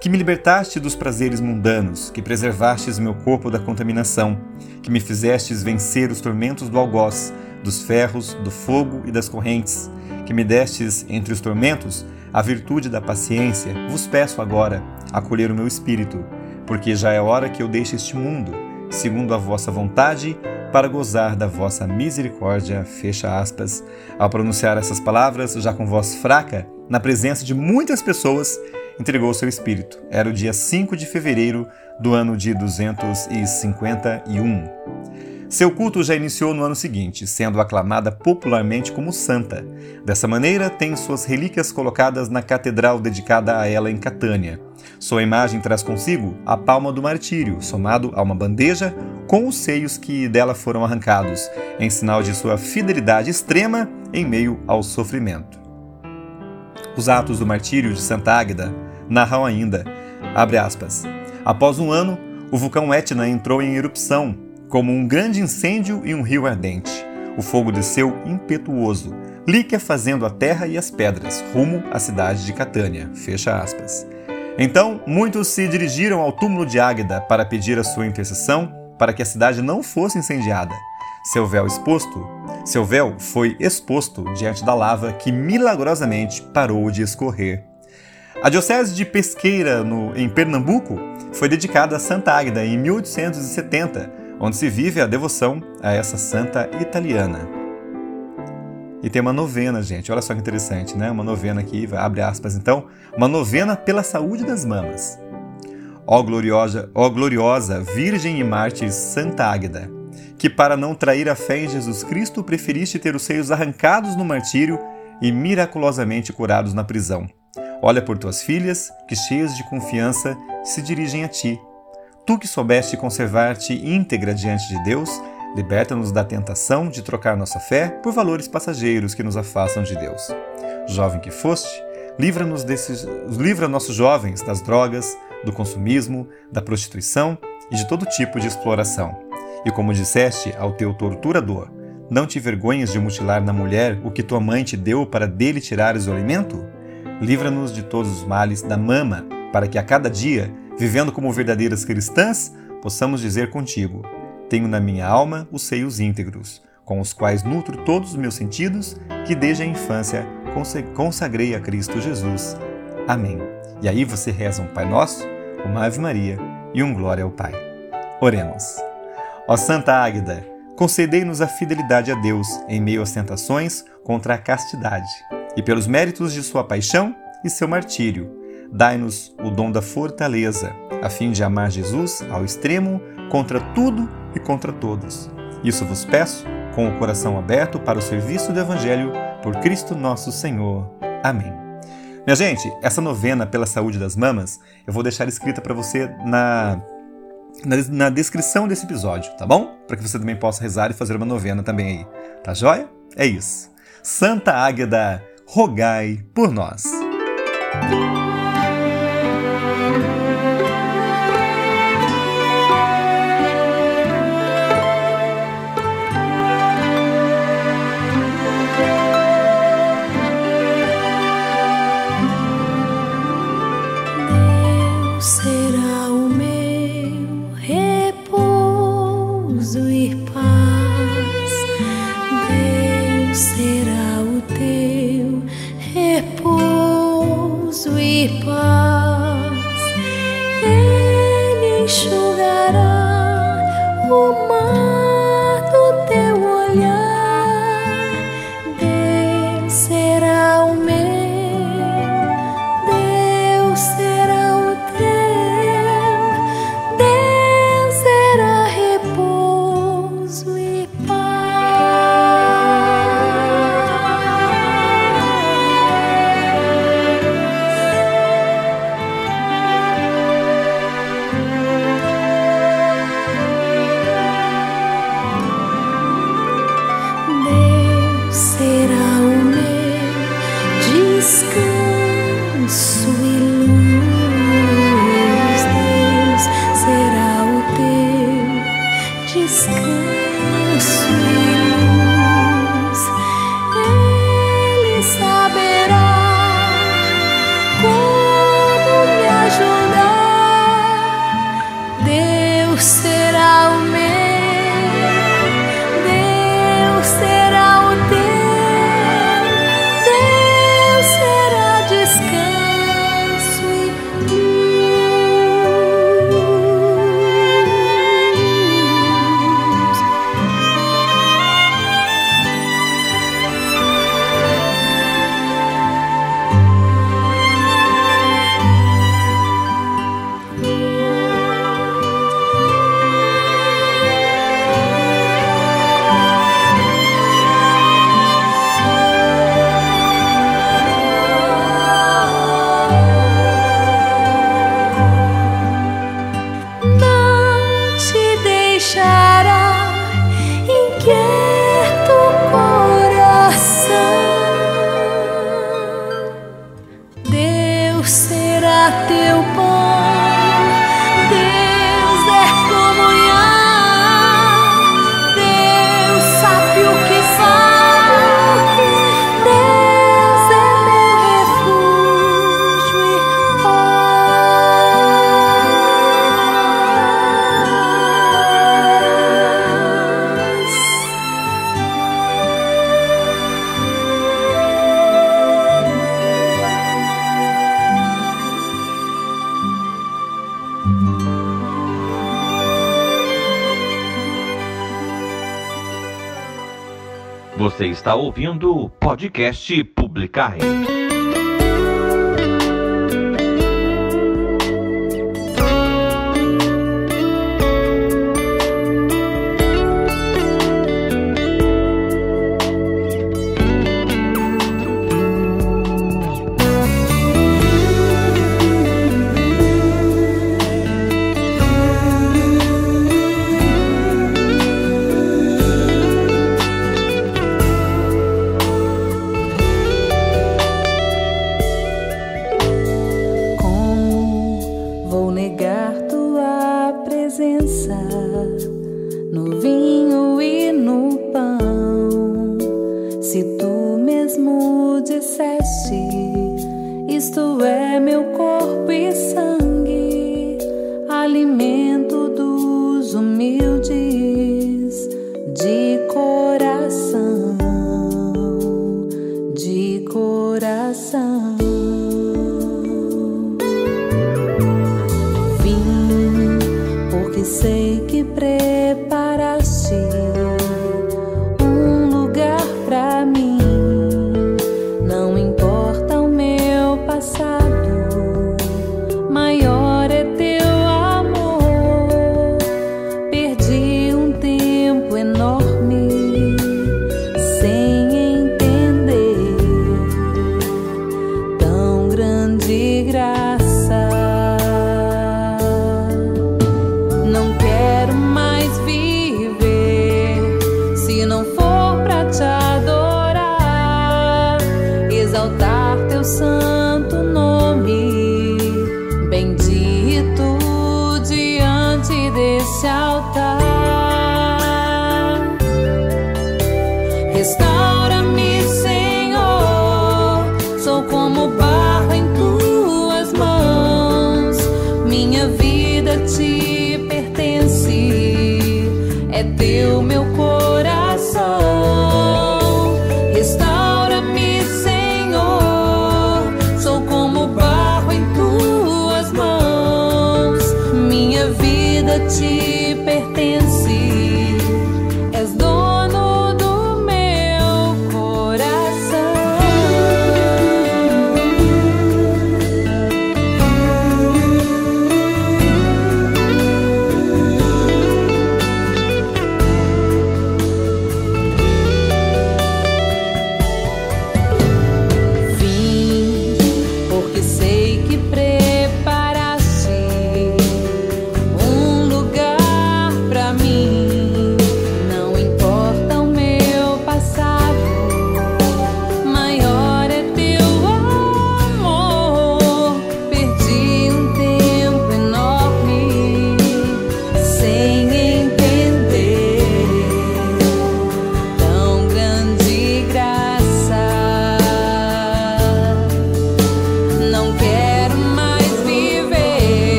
que me libertaste dos prazeres mundanos, que preservastes meu corpo da contaminação, que me fizestes vencer os tormentos do algoz, dos ferros, do fogo e das correntes, que me destes entre os tormentos a virtude da paciência, vos peço agora acolher o meu espírito, porque já é hora que eu deixe este mundo, segundo a vossa vontade, para gozar da vossa misericórdia. Fecha aspas. Ao pronunciar essas palavras, já com voz fraca, na presença de muitas pessoas, entregou seu espírito. Era o dia 5 de fevereiro do ano de 251. Seu culto já iniciou no ano seguinte, sendo aclamada popularmente como santa. Dessa maneira, tem suas relíquias colocadas na catedral dedicada a ela em Catânia. Sua imagem traz consigo a palma do martírio, somado a uma bandeja com os seios que dela foram arrancados, em sinal de sua fidelidade extrema em meio ao sofrimento. Os atos do martírio de Santa Águeda narram ainda, abre aspas, após um ano, o vulcão Etna entrou em erupção, como um grande incêndio e um rio ardente. O fogo desceu impetuoso, liquefazendo a terra e as pedras, rumo à cidade de Catânia. Fecha aspas. Então, muitos se dirigiram ao túmulo de Águeda para pedir a sua intercessão para que a cidade não fosse incendiada. Seu véu exposto, seu véu foi exposto diante da lava que milagrosamente parou de escorrer. A diocese de Pesqueira, no, em Pernambuco, foi dedicada a Santa Águeda em 1870, onde se vive a devoção a essa santa italiana. E tem uma novena, gente. Olha só que interessante, né? Uma novena aqui, abre aspas então, uma novena pela saúde das mamas. Ó gloriosa, ó gloriosa Virgem e Mártir Santa Águeda, que para não trair a fé em Jesus Cristo preferiste ter os seios arrancados no martírio e miraculosamente curados na prisão. Olha por tuas filhas, que cheias de confiança se dirigem a ti. Tu que soubeste conservar-te íntegra diante de Deus, liberta-nos da tentação de trocar nossa fé por valores passageiros que nos afastam de Deus. Jovem que foste, livra-nos desses, livra nossos jovens das drogas, do consumismo, da prostituição e de todo tipo de exploração. E como disseste ao teu torturador, não te vergonhas de mutilar na mulher o que tua mãe te deu para dele tirares o alimento? Livra-nos de todos os males da mama, para que a cada dia, vivendo como verdadeiras cristãs, possamos dizer contigo: Tenho na minha alma os seios íntegros, com os quais nutro todos os meus sentidos, que desde a infância consagrei a Cristo Jesus. Amém. E aí você reza um Pai Nosso, uma Ave Maria e um Glória ao Pai. Oremos. Ó Santa Águeda, concedei-nos a fidelidade a Deus em meio às tentações contra a castidade, e pelos méritos de sua paixão e seu martírio, dai-nos o dom da fortaleza, a fim de amar Jesus ao extremo contra tudo e contra todos. Isso vos peço, com o coração aberto para o serviço do Evangelho, por Cristo nosso Senhor. Amém. Minha gente, essa novena pela saúde das mamas, eu vou deixar escrita para você na, na, na, descrição desse episódio, tá bom? Para que você também possa rezar e fazer uma novena também aí. Tá joia? É isso. Santa Águeda, rogai por nós. ouvindo o podcast Publicar.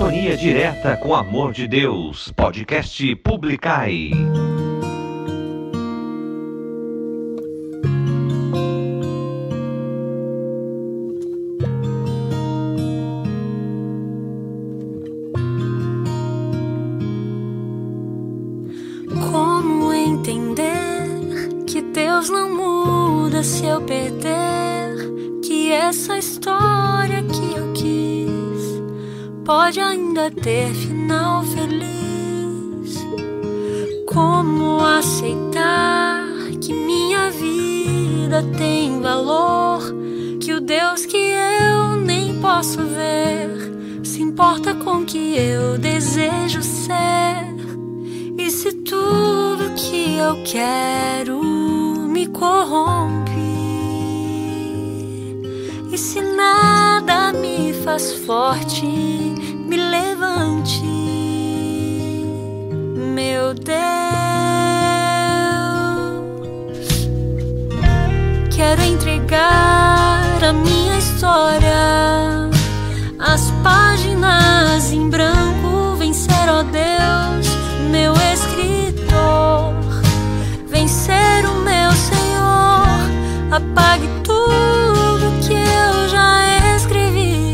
Sintonia direta com Amor de Deus. Podcast Publicai. ter final feliz? Como aceitar que minha vida tem valor? Que o Deus que eu nem posso ver se importa com o que eu desejo ser? E se tudo que eu quero me corrompe? E se nada me faz forte? Entregar a minha história, as páginas em branco, vencer, ó Deus, meu escritor, vencer o meu Senhor, apague tudo que eu já escrevi,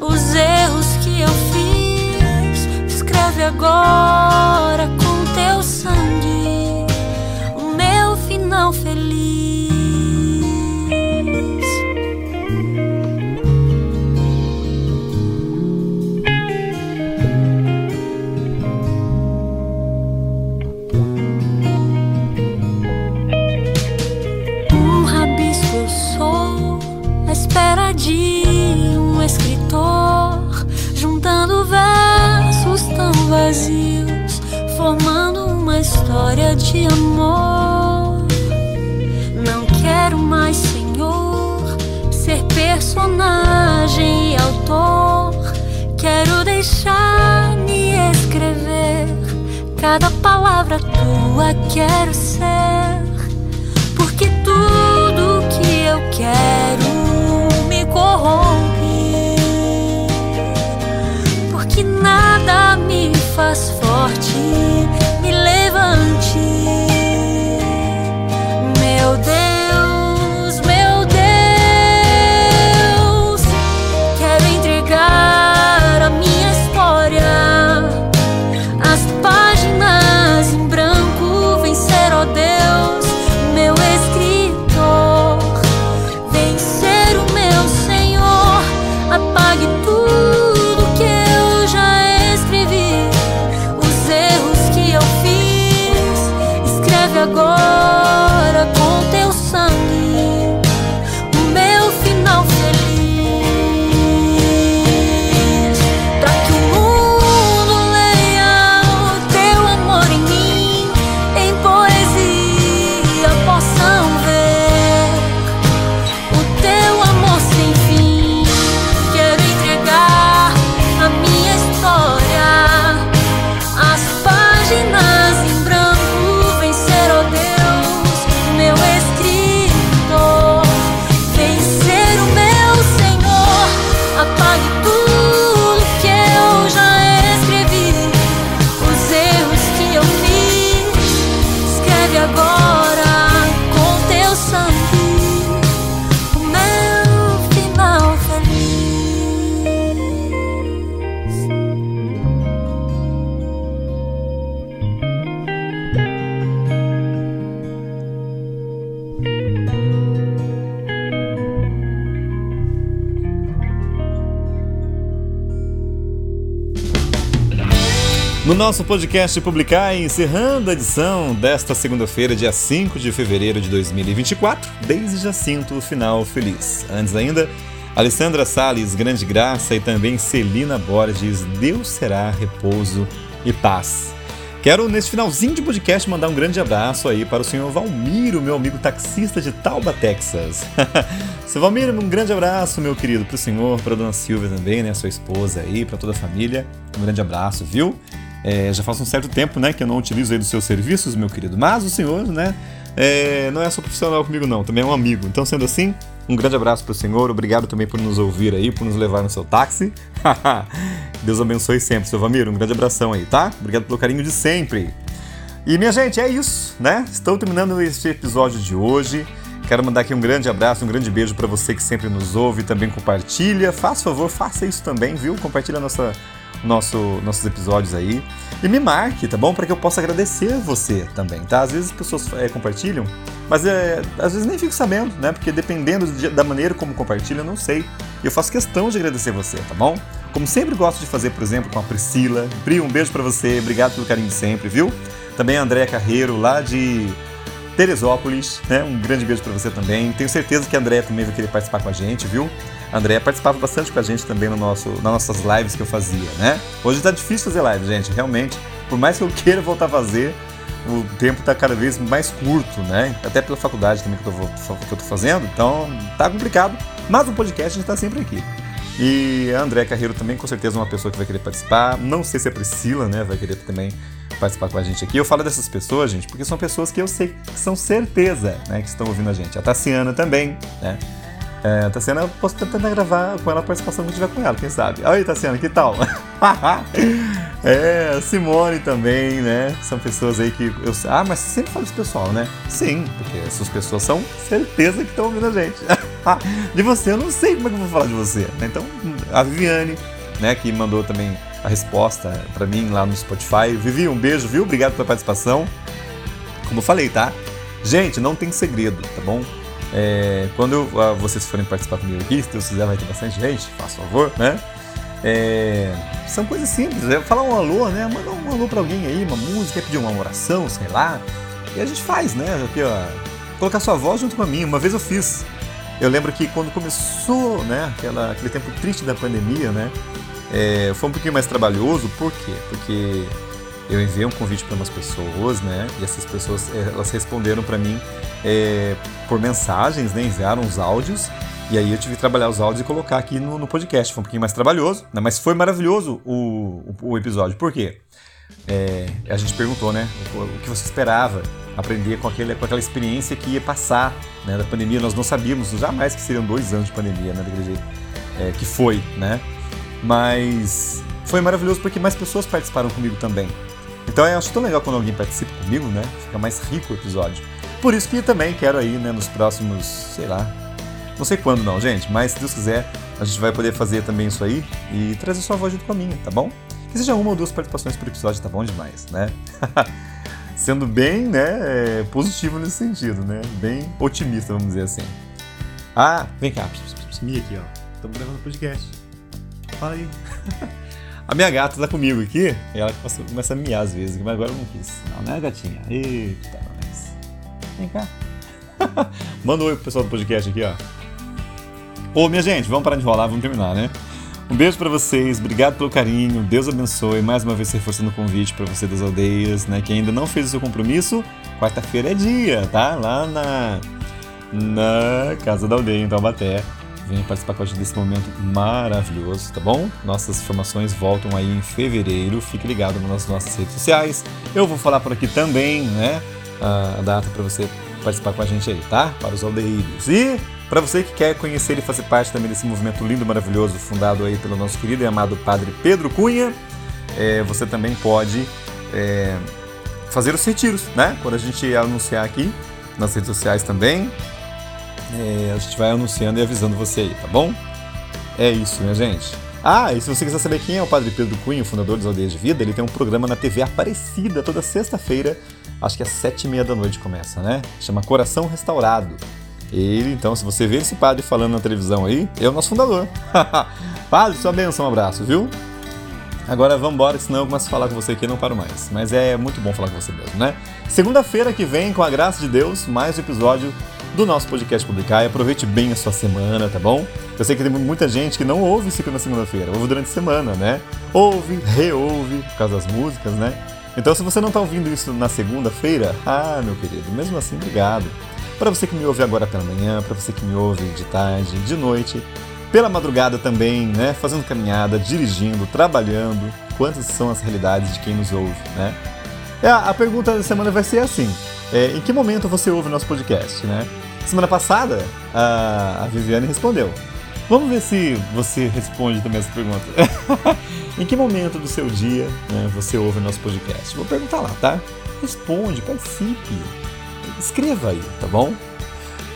os erros que eu fiz, escreve agora de amor. Não quero mais, Senhor, ser personagem e autor. Quero deixar-me escrever cada palavra tua, quero ser. Nosso podcast Publicar, encerrando a edição desta segunda-feira, dia 5 de fevereiro de 2024, desde Jacinto, final feliz. Antes ainda, Alessandra Salles, grande graça, e também Celina Borges, Deus será repouso e paz. Quero, nesse finalzinho de podcast, mandar um grande abraço aí para o senhor Valmiro, meu amigo taxista de Tauba, Texas. *laughs* Seu Valmiro, um grande abraço, meu querido, para o senhor, para a dona Silvia também, né, sua esposa aí, para toda a família. Um grande abraço, viu? É, já faz um certo tempo, né, que eu não utilizo aí dos seus serviços, meu querido. Mas o senhor, né, é, não é só profissional comigo não, também é um amigo. Então, sendo assim, um grande abraço para o senhor. Obrigado também por nos ouvir aí, por nos levar no seu táxi. *laughs* Deus abençoe sempre, seu Vamiro. Um grande abração aí, tá? Obrigado pelo carinho de sempre. E minha gente, é isso, né? Estou terminando este episódio de hoje. Quero mandar aqui um grande abraço, um grande beijo para você que sempre nos ouve também compartilha. Faça favor, faça isso também, viu? Compartilha nossa, nosso, nossos episódios aí. E me marque, tá bom? Para que eu possa agradecer você também, tá? Às vezes as pessoas é, compartilham, mas é, às vezes nem fico sabendo, né? Porque dependendo de, da maneira como compartilha, eu não sei. E eu faço questão de agradecer você, tá bom? Como sempre gosto de fazer, por exemplo, com a Priscila. Pri, um beijo para você, obrigado pelo carinho de sempre, viu? Também a Andréa Carreiro, lá de Teresópolis, né? Um grande beijo para você também. Tenho certeza que a Andréia também vai querer participar com a gente, viu? A Andréia participava bastante com a gente também no nosso, nas nossas lives que eu fazia, né? Hoje tá difícil fazer live, gente, realmente. Por mais que eu queira voltar a fazer, o tempo tá cada vez mais curto, né? Até pela faculdade também que eu tô fazendo, então tá complicado. Mas o podcast a gente tá sempre aqui. E a André Carreiro também, com certeza, é uma pessoa que vai querer participar. Não sei se a Priscila, né, vai querer também participar com a gente aqui. Eu falo dessas pessoas, gente, porque são pessoas que eu sei que são certeza, né, que estão ouvindo a gente. A Tassiana também, né? É, Tassiana, eu posso tentar gravar com ela a participação que tiver com ela, quem sabe. Oi, Tassiana, que tal? *laughs* é, Simone também, né? São pessoas aí que eu. Ah, mas você sempre fala desse pessoal, né? Sim, porque essas pessoas são certeza que estão ouvindo a gente. *laughs* de você, eu não sei como é que eu vou falar de você. Né? Então, a Viviane, né, que mandou também a resposta para mim lá no Spotify. Vivi, um beijo, viu? Obrigado pela participação. Como eu falei, tá? Gente, não tem segredo, tá bom? É, quando uh, vocês forem participar comigo aqui, se Deus quiser, vai ter bastante gente, faça favor, né? É, são coisas simples, é falar um alô, né? Mandar um alô pra alguém aí, uma música, pedir uma oração, sei lá. E a gente faz, né? Aqui, ó, colocar sua voz junto com a minha. Uma vez eu fiz. Eu lembro que quando começou, né, aquela, aquele tempo triste da pandemia, né? É, foi um pouquinho mais trabalhoso, por quê? Porque eu enviei um convite para umas pessoas, né? E essas pessoas eh, elas responderam para mim é, por mensagens, né? Enviaram os áudios. E aí eu tive que trabalhar os áudios e colocar aqui no, no podcast. Foi um pouquinho mais trabalhoso, né? mas foi maravilhoso o, o, o episódio. Por quê? É, a gente perguntou, né? O, o, que você esperava aprender com, aquele, com aquela experiência que ia passar né, da pandemia. Nós não sabíamos jamais que seriam dois anos de pandemia, né? Daquele jeito é, que foi, né? Mas foi maravilhoso porque mais pessoas participaram comigo também. Então eu acho tão legal quando alguém participa comigo, né? Fica mais rico o episódio. Por isso que também quero aí, né, nos próximos, sei lá, não sei quando não, gente, mas se Deus quiser, a gente vai poder fazer também isso aí e trazer sua voz junto com a minha, tá bom? Que seja uma ou duas participações por episódio, tá bom demais, né? *laughs* Sendo bem, né, é, positivo nesse sentido, né? Bem otimista, vamos dizer assim. Ah, vem cá, Mia aqui, ó. Estamos gravando podcast. Fala aí. *laughs* A minha gata tá comigo aqui e ela começa a miar às vezes, mas agora eu não quis. Não, né, gatinha? Eita, nós. Vem cá. *laughs* Manda um oi pro pessoal do podcast aqui, ó. Ô, minha gente, vamos parar de enrolar, vamos terminar, né? Um beijo para vocês, obrigado pelo carinho, Deus abençoe. Mais uma vez reforçando o convite para você das aldeias, né? Que ainda não fez o seu compromisso, quarta-feira é dia, tá? Lá na, na Casa da Aldeia, em Taubaté. Venha participar com a gente desse momento maravilhoso, tá bom? Nossas informações voltam aí em fevereiro. Fique ligado nas nossas redes sociais. Eu vou falar por aqui também, né? A data para você participar com a gente aí, tá? Para os aldeídos. E para você que quer conhecer e fazer parte também desse movimento lindo, maravilhoso, fundado aí pelo nosso querido e amado Padre Pedro Cunha, é, você também pode é, fazer os retiros, né? Quando a gente anunciar aqui nas redes sociais também, é, a gente vai anunciando e avisando você aí, tá bom? É isso, minha gente. Ah, e se você quiser saber quem é o Padre Pedro Cunha, fundador dos Aldeias de Vida, ele tem um programa na TV Aparecida toda sexta-feira, acho que às sete e meia da noite começa, né? Chama Coração Restaurado. Ele, então, se você vê esse padre falando na televisão aí, é o nosso fundador. *laughs* padre, sua benção, um abraço, viu? Agora vamos embora, senão eu começo a falar com você aqui e não paro mais. Mas é muito bom falar com você mesmo, né? Segunda-feira que vem, com a graça de Deus, mais um episódio do nosso podcast publicar e aproveite bem a sua semana, tá bom? Eu sei que tem muita gente que não ouve isso na segunda-feira, ouve durante a semana, né? Ouve, reouve por causa das músicas, né? Então, se você não está ouvindo isso na segunda-feira, ah, meu querido, mesmo assim, obrigado. Para você que me ouve agora pela manhã, para você que me ouve de tarde, de noite, pela madrugada também, né? Fazendo caminhada, dirigindo, trabalhando. Quantas são as realidades de quem nos ouve, né? É, a pergunta da semana vai ser assim: é, em que momento você ouve o nosso podcast, né? Semana passada, a, a Viviane respondeu. Vamos ver se você responde também essa pergunta. *laughs* em que momento do seu dia né, você ouve o nosso podcast? Vou perguntar lá, tá? Responde, participe. Escreva aí, tá bom?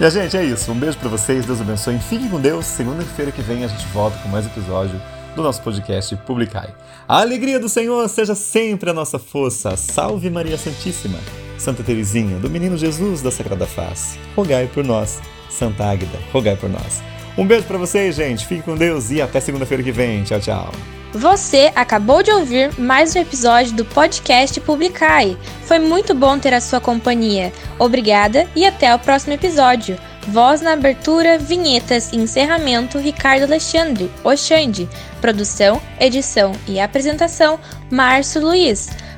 E a gente, é isso. Um beijo para vocês, Deus abençoe. Fiquem com Deus. Segunda-feira que vem a gente volta com mais episódio do nosso podcast Publicai. A alegria do Senhor seja sempre a nossa força. Salve Maria Santíssima. Santa Teresinha, do Menino Jesus da Sagrada Face, rogai por nós. Santa Águida, rogai por nós. Um beijo para vocês, gente. Fique com Deus e até segunda-feira que vem. Tchau, tchau. Você acabou de ouvir mais um episódio do podcast Publicai. Foi muito bom ter a sua companhia. Obrigada e até o próximo episódio. Voz na abertura, vinhetas e encerramento Ricardo Alexandre, Oxande. Produção, edição e apresentação Márcio Luiz.